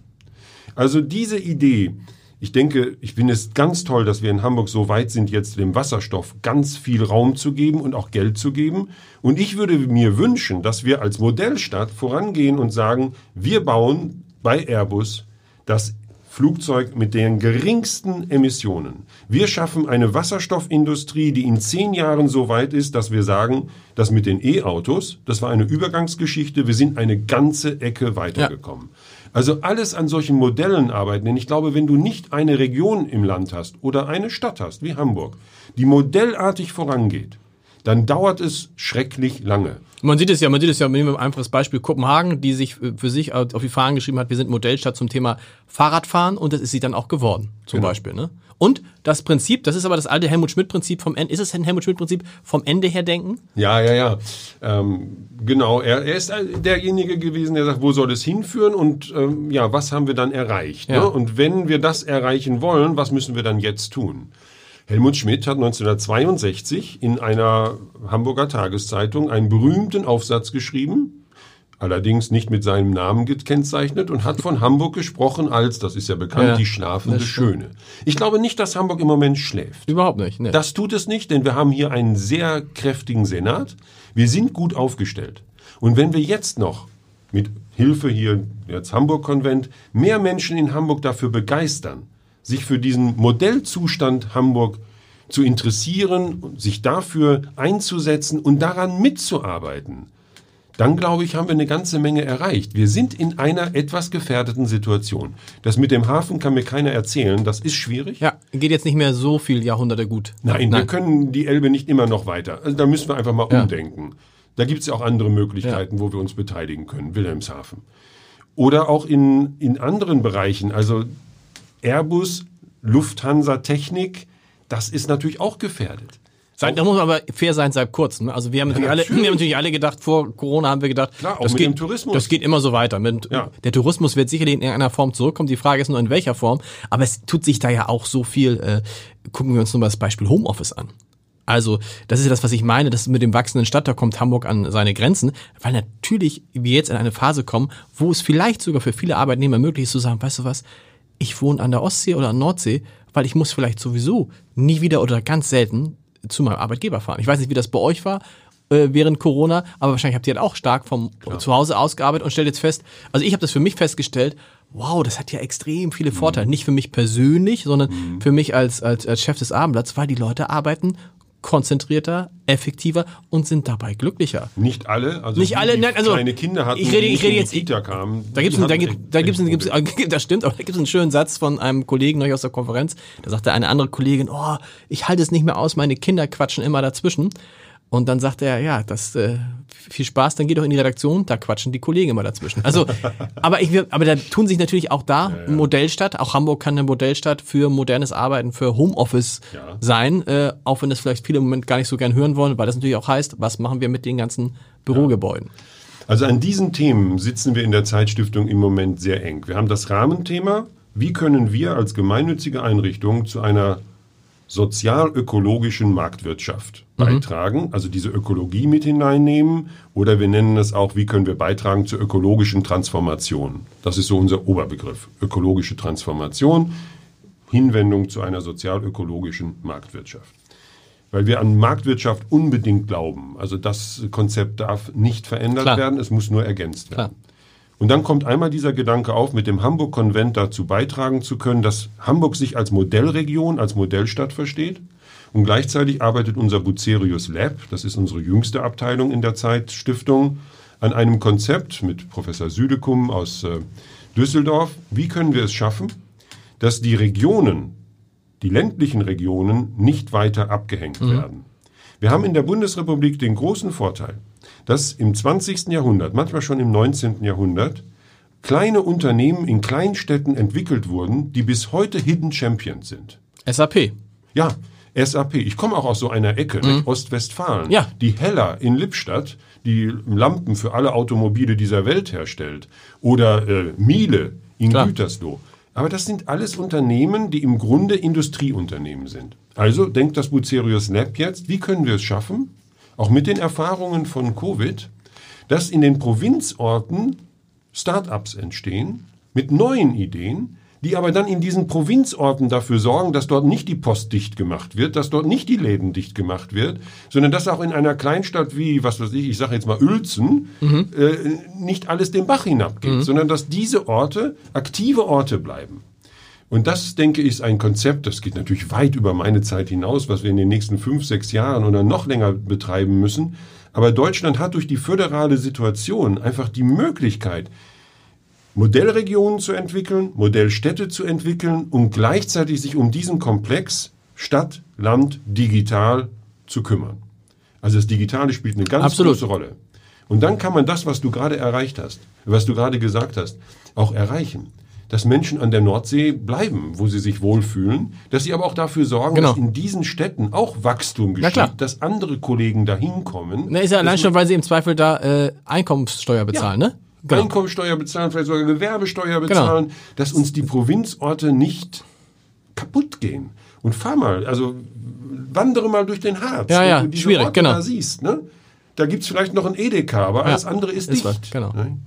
Also diese Idee, ich denke, ich finde es ganz toll, dass wir in Hamburg so weit sind, jetzt dem Wasserstoff ganz viel Raum zu geben und auch Geld zu geben. Und ich würde mir wünschen, dass wir als Modellstadt vorangehen und sagen, wir bauen bei Airbus das Flugzeug mit den geringsten Emissionen. Wir schaffen eine Wasserstoffindustrie, die in zehn Jahren so weit ist, dass wir sagen, dass mit den E-Autos, das war eine Übergangsgeschichte, wir sind eine ganze Ecke weitergekommen. Also alles an solchen Modellen arbeiten, denn ich glaube, wenn du nicht eine Region im Land hast oder eine Stadt hast, wie Hamburg, die modellartig vorangeht, dann dauert es schrecklich lange. Man sieht es ja, man sieht es ja, nehmen wir ein einfaches Beispiel Kopenhagen, die sich äh, für sich auf die Fahnen geschrieben hat, wir sind Modellstadt zum Thema Fahrradfahren und das ist sie dann auch geworden, zum Beispiel. Ne? Und das Prinzip, das ist aber das alte Helmut Schmidt-Prinzip vom Ende, ist es ein Helmut Schmidt-Prinzip vom Ende her denken? Ja, ja, ja. Ähm, genau, er, er ist derjenige gewesen, der sagt, wo soll es hinführen und ähm, ja, was haben wir dann erreicht? Ja. Ne? Und wenn wir das erreichen wollen, was müssen wir dann jetzt tun? Helmut Schmidt hat 1962 in einer Hamburger Tageszeitung einen berühmten Aufsatz geschrieben, allerdings nicht mit seinem Namen gekennzeichnet und hat von Hamburg gesprochen als, das ist ja bekannt, Ja, die schlafende. Schöne. Ich glaube nicht, dass Hamburg im Moment schläft. Überhaupt nicht. Ne. Das tut es nicht, denn wir haben hier einen sehr kräftigen Senat. Wir sind gut aufgestellt. Und wenn wir jetzt noch mit Hilfe hier, jetzt Hamburg-Konvent, mehr Menschen in Hamburg dafür begeistern, sich für diesen Modellzustand Hamburg zu interessieren, sich dafür einzusetzen und daran mitzuarbeiten, dann glaube ich, haben wir eine ganze Menge erreicht. Wir sind in einer etwas gefährdeten Situation. Das mit dem Hafen kann mir keiner erzählen, das ist schwierig. ja, geht jetzt nicht mehr so viel Jahrhunderte gut. Nein, wir können die Elbe nicht immer noch weiter. Also da müssen wir einfach mal Ja. umdenken. Da gibt es ja auch andere Möglichkeiten, wo wir uns beteiligen können. Wilhelmshaven. Oder auch in, in anderen Bereichen. Also Airbus, Lufthansa Technik, das ist natürlich auch gefährdet. Seit, da muss man aber fair sein seit kurzem. ne? Also wir haben, natürlich alle, natürlich. wir haben natürlich alle gedacht, vor Corona haben wir gedacht, Klar, das, geht, das geht immer so weiter. Mit, Ja. Der Tourismus wird sicherlich in irgendeiner Form zurückkommen. Die Frage ist nur, in welcher Form. Aber es tut sich da ja auch so viel. Äh, gucken wir uns nur mal das Beispiel Homeoffice an. Also, das ist ja das, was ich meine, dass mit dem wachsenden Stadt, da kommt Hamburg an seine Grenzen, weil natürlich wir jetzt in eine Phase kommen, wo es vielleicht sogar für viele Arbeitnehmer möglich ist zu sagen, weißt du was, ich wohne an der Ostsee oder an Nordsee, weil ich muss vielleicht sowieso nie wieder oder ganz selten zu meinem Arbeitgeber fahren. Ich weiß nicht, wie das bei euch war äh, während Corona, aber wahrscheinlich habt ihr halt auch stark vom zu Hause ausgearbeitet und stellt jetzt fest, also ich habe das für mich festgestellt, wow, das hat ja extrem viele Vorteile. Nicht für mich persönlich, sondern für mich als, als, als Chef des Abendblatts, weil die Leute arbeiten konzentrierter, effektiver und sind dabei glücklicher. Nicht alle, also Nicht alle, die nein, also, kleine Kinder hatten, ich rede- ich rede jetzt- die Kita kamen. Da gibt's einen, da gibt, echt- da gibt's einen, Probleme. das stimmt, aber da gibt's einen schönen Satz von einem Kollegen neulich aus der Konferenz. Da sagte eine andere Kollegin, oh, ich halte es nicht mehr aus, meine Kinder quatschen immer dazwischen. Und dann sagte er, ja, das äh, viel Spaß, dann geh doch in die Redaktion, da quatschen die Kollegen immer dazwischen. Also, aber ich, aber da tun sich natürlich auch da eine Modellstadt, auch Hamburg kann eine Modellstadt für modernes Arbeiten, für Homeoffice Ja. sein, äh, auch wenn das vielleicht viele im Moment gar nicht so gern hören wollen, weil das natürlich auch heißt, was machen wir mit den ganzen Bürogebäuden? Also an diesen Themen sitzen wir in der Zeitstiftung im Moment sehr eng. Wir haben das Rahmenthema, wie können wir als gemeinnützige Einrichtung zu einer sozial-ökologischen Marktwirtschaft beitragen, also diese Ökologie mit hineinnehmen oder wir nennen es auch, wie können wir beitragen zur ökologischen Transformation. Das ist so unser Oberbegriff, ökologische Transformation, Hinwendung zu einer sozial-ökologischen Marktwirtschaft. Weil wir an Marktwirtschaft unbedingt glauben. Also das Konzept darf nicht verändert Klar. werden, es muss nur ergänzt werden. Klar. Und dann kommt einmal dieser Gedanke auf, mit dem Hamburg-Konvent dazu beitragen zu können, dass Hamburg sich als Modellregion, als Modellstadt versteht, Und gleichzeitig arbeitet unser Bucerius Lab, das ist unsere jüngste Abteilung in der Zeitstiftung, an einem Konzept mit Professor Südekum aus äh, Düsseldorf. Wie können wir es schaffen, dass die Regionen, die ländlichen Regionen, nicht weiter abgehängt mhm. werden? Wir haben in der Bundesrepublik den großen Vorteil, dass im 20. Jahrhundert, manchmal schon im 19. Jahrhundert, kleine Unternehmen in Kleinstädten entwickelt wurden, die bis heute Hidden Champions sind. SAP. Ja, SAP. Ich komme auch aus so einer Ecke, mhm. Ostwestfalen. Ja. Die Heller in Lippstadt, die Lampen für alle Automobile dieser Welt herstellt. Oder äh, Miele in Klar. Gütersloh. Aber das sind alles Unternehmen, die im Grunde Industrieunternehmen sind. Also denkt das Bucerius Lab jetzt, wie können wir es schaffen, auch mit den Erfahrungen von Covid, dass in den Provinzorten Start-ups entstehen mit neuen Ideen, die aber dann in diesen Provinzorten dafür sorgen, dass dort nicht die Post dicht gemacht wird, dass dort nicht die Läden dicht gemacht wird, sondern dass auch in einer Kleinstadt wie, was weiß ich, ich sage jetzt mal Uelzen, mhm. äh, nicht alles den Bach hinabgeht, mhm. sondern dass diese Orte aktive Orte bleiben. Und das, denke ich, ist ein Konzept, das geht natürlich weit über meine Zeit hinaus, was wir in den nächsten fünf, sechs Jahren oder noch länger betreiben müssen. Aber Deutschland hat durch die föderale Situation einfach die Möglichkeit, Modellregionen zu entwickeln, Modellstädte zu entwickeln und gleichzeitig sich um diesen Komplex Stadt, Land, digital zu kümmern. Also das Digitale spielt eine ganz Absolut. große Rolle. Und dann kann man das, was du gerade erreicht hast, was du gerade gesagt hast, auch erreichen. Dass Menschen an der Nordsee bleiben, wo sie sich wohlfühlen, dass sie aber auch dafür sorgen, genau. dass in diesen Städten auch Wachstum geschieht, dass andere Kollegen dahin kommen. Na, ist ja allein schon, weil sie im Zweifel da äh, Einkommenssteuer bezahlen, ja. ne? genau. Einkommensteuer bezahlen, vielleicht sogar Gewerbesteuer genau. bezahlen, genau. dass uns die Provinzorte nicht kaputt gehen. Und fahr mal, also wandere mal durch den Harz, ja, ja, wenn du diese schwierig, Orte genau. da siehst. Ne? Da gibt's vielleicht noch ein Edeka, aber alles ja, andere ist, ist dicht. Was, genau. Ne?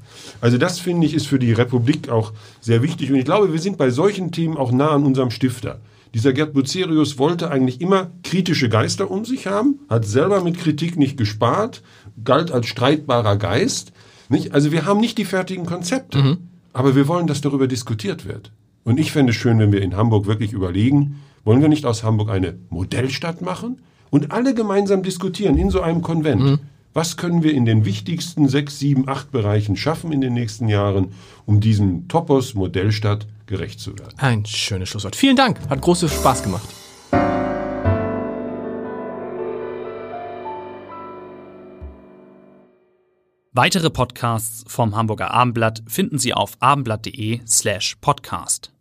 Also das, finde ich, ist für die Republik auch sehr wichtig. Und ich glaube, wir sind bei solchen Themen auch nah an unserem Stifter. Dieser Gerd Bucerius wollte eigentlich immer kritische Geister um sich haben, hat selber mit Kritik nicht gespart, galt als streitbarer Geist. Nicht? Also wir haben nicht die fertigen Konzepte, mhm. aber wir wollen, dass darüber diskutiert wird. Und ich fände es schön, wenn wir in Hamburg wirklich überlegen, wollen wir nicht aus Hamburg eine Modellstadt machen und alle gemeinsam diskutieren in so einem Konvent. Mhm. Was können wir in den wichtigsten sechs, sieben, acht Bereichen schaffen in den nächsten Jahren, um diesem Topos Modellstadt gerecht zu werden? Ein schönes Schlusswort. Vielen Dank. Hat großen Spaß gemacht. Weitere Podcasts vom Hamburger Abendblatt finden Sie auf abendblatt.de slash podcast.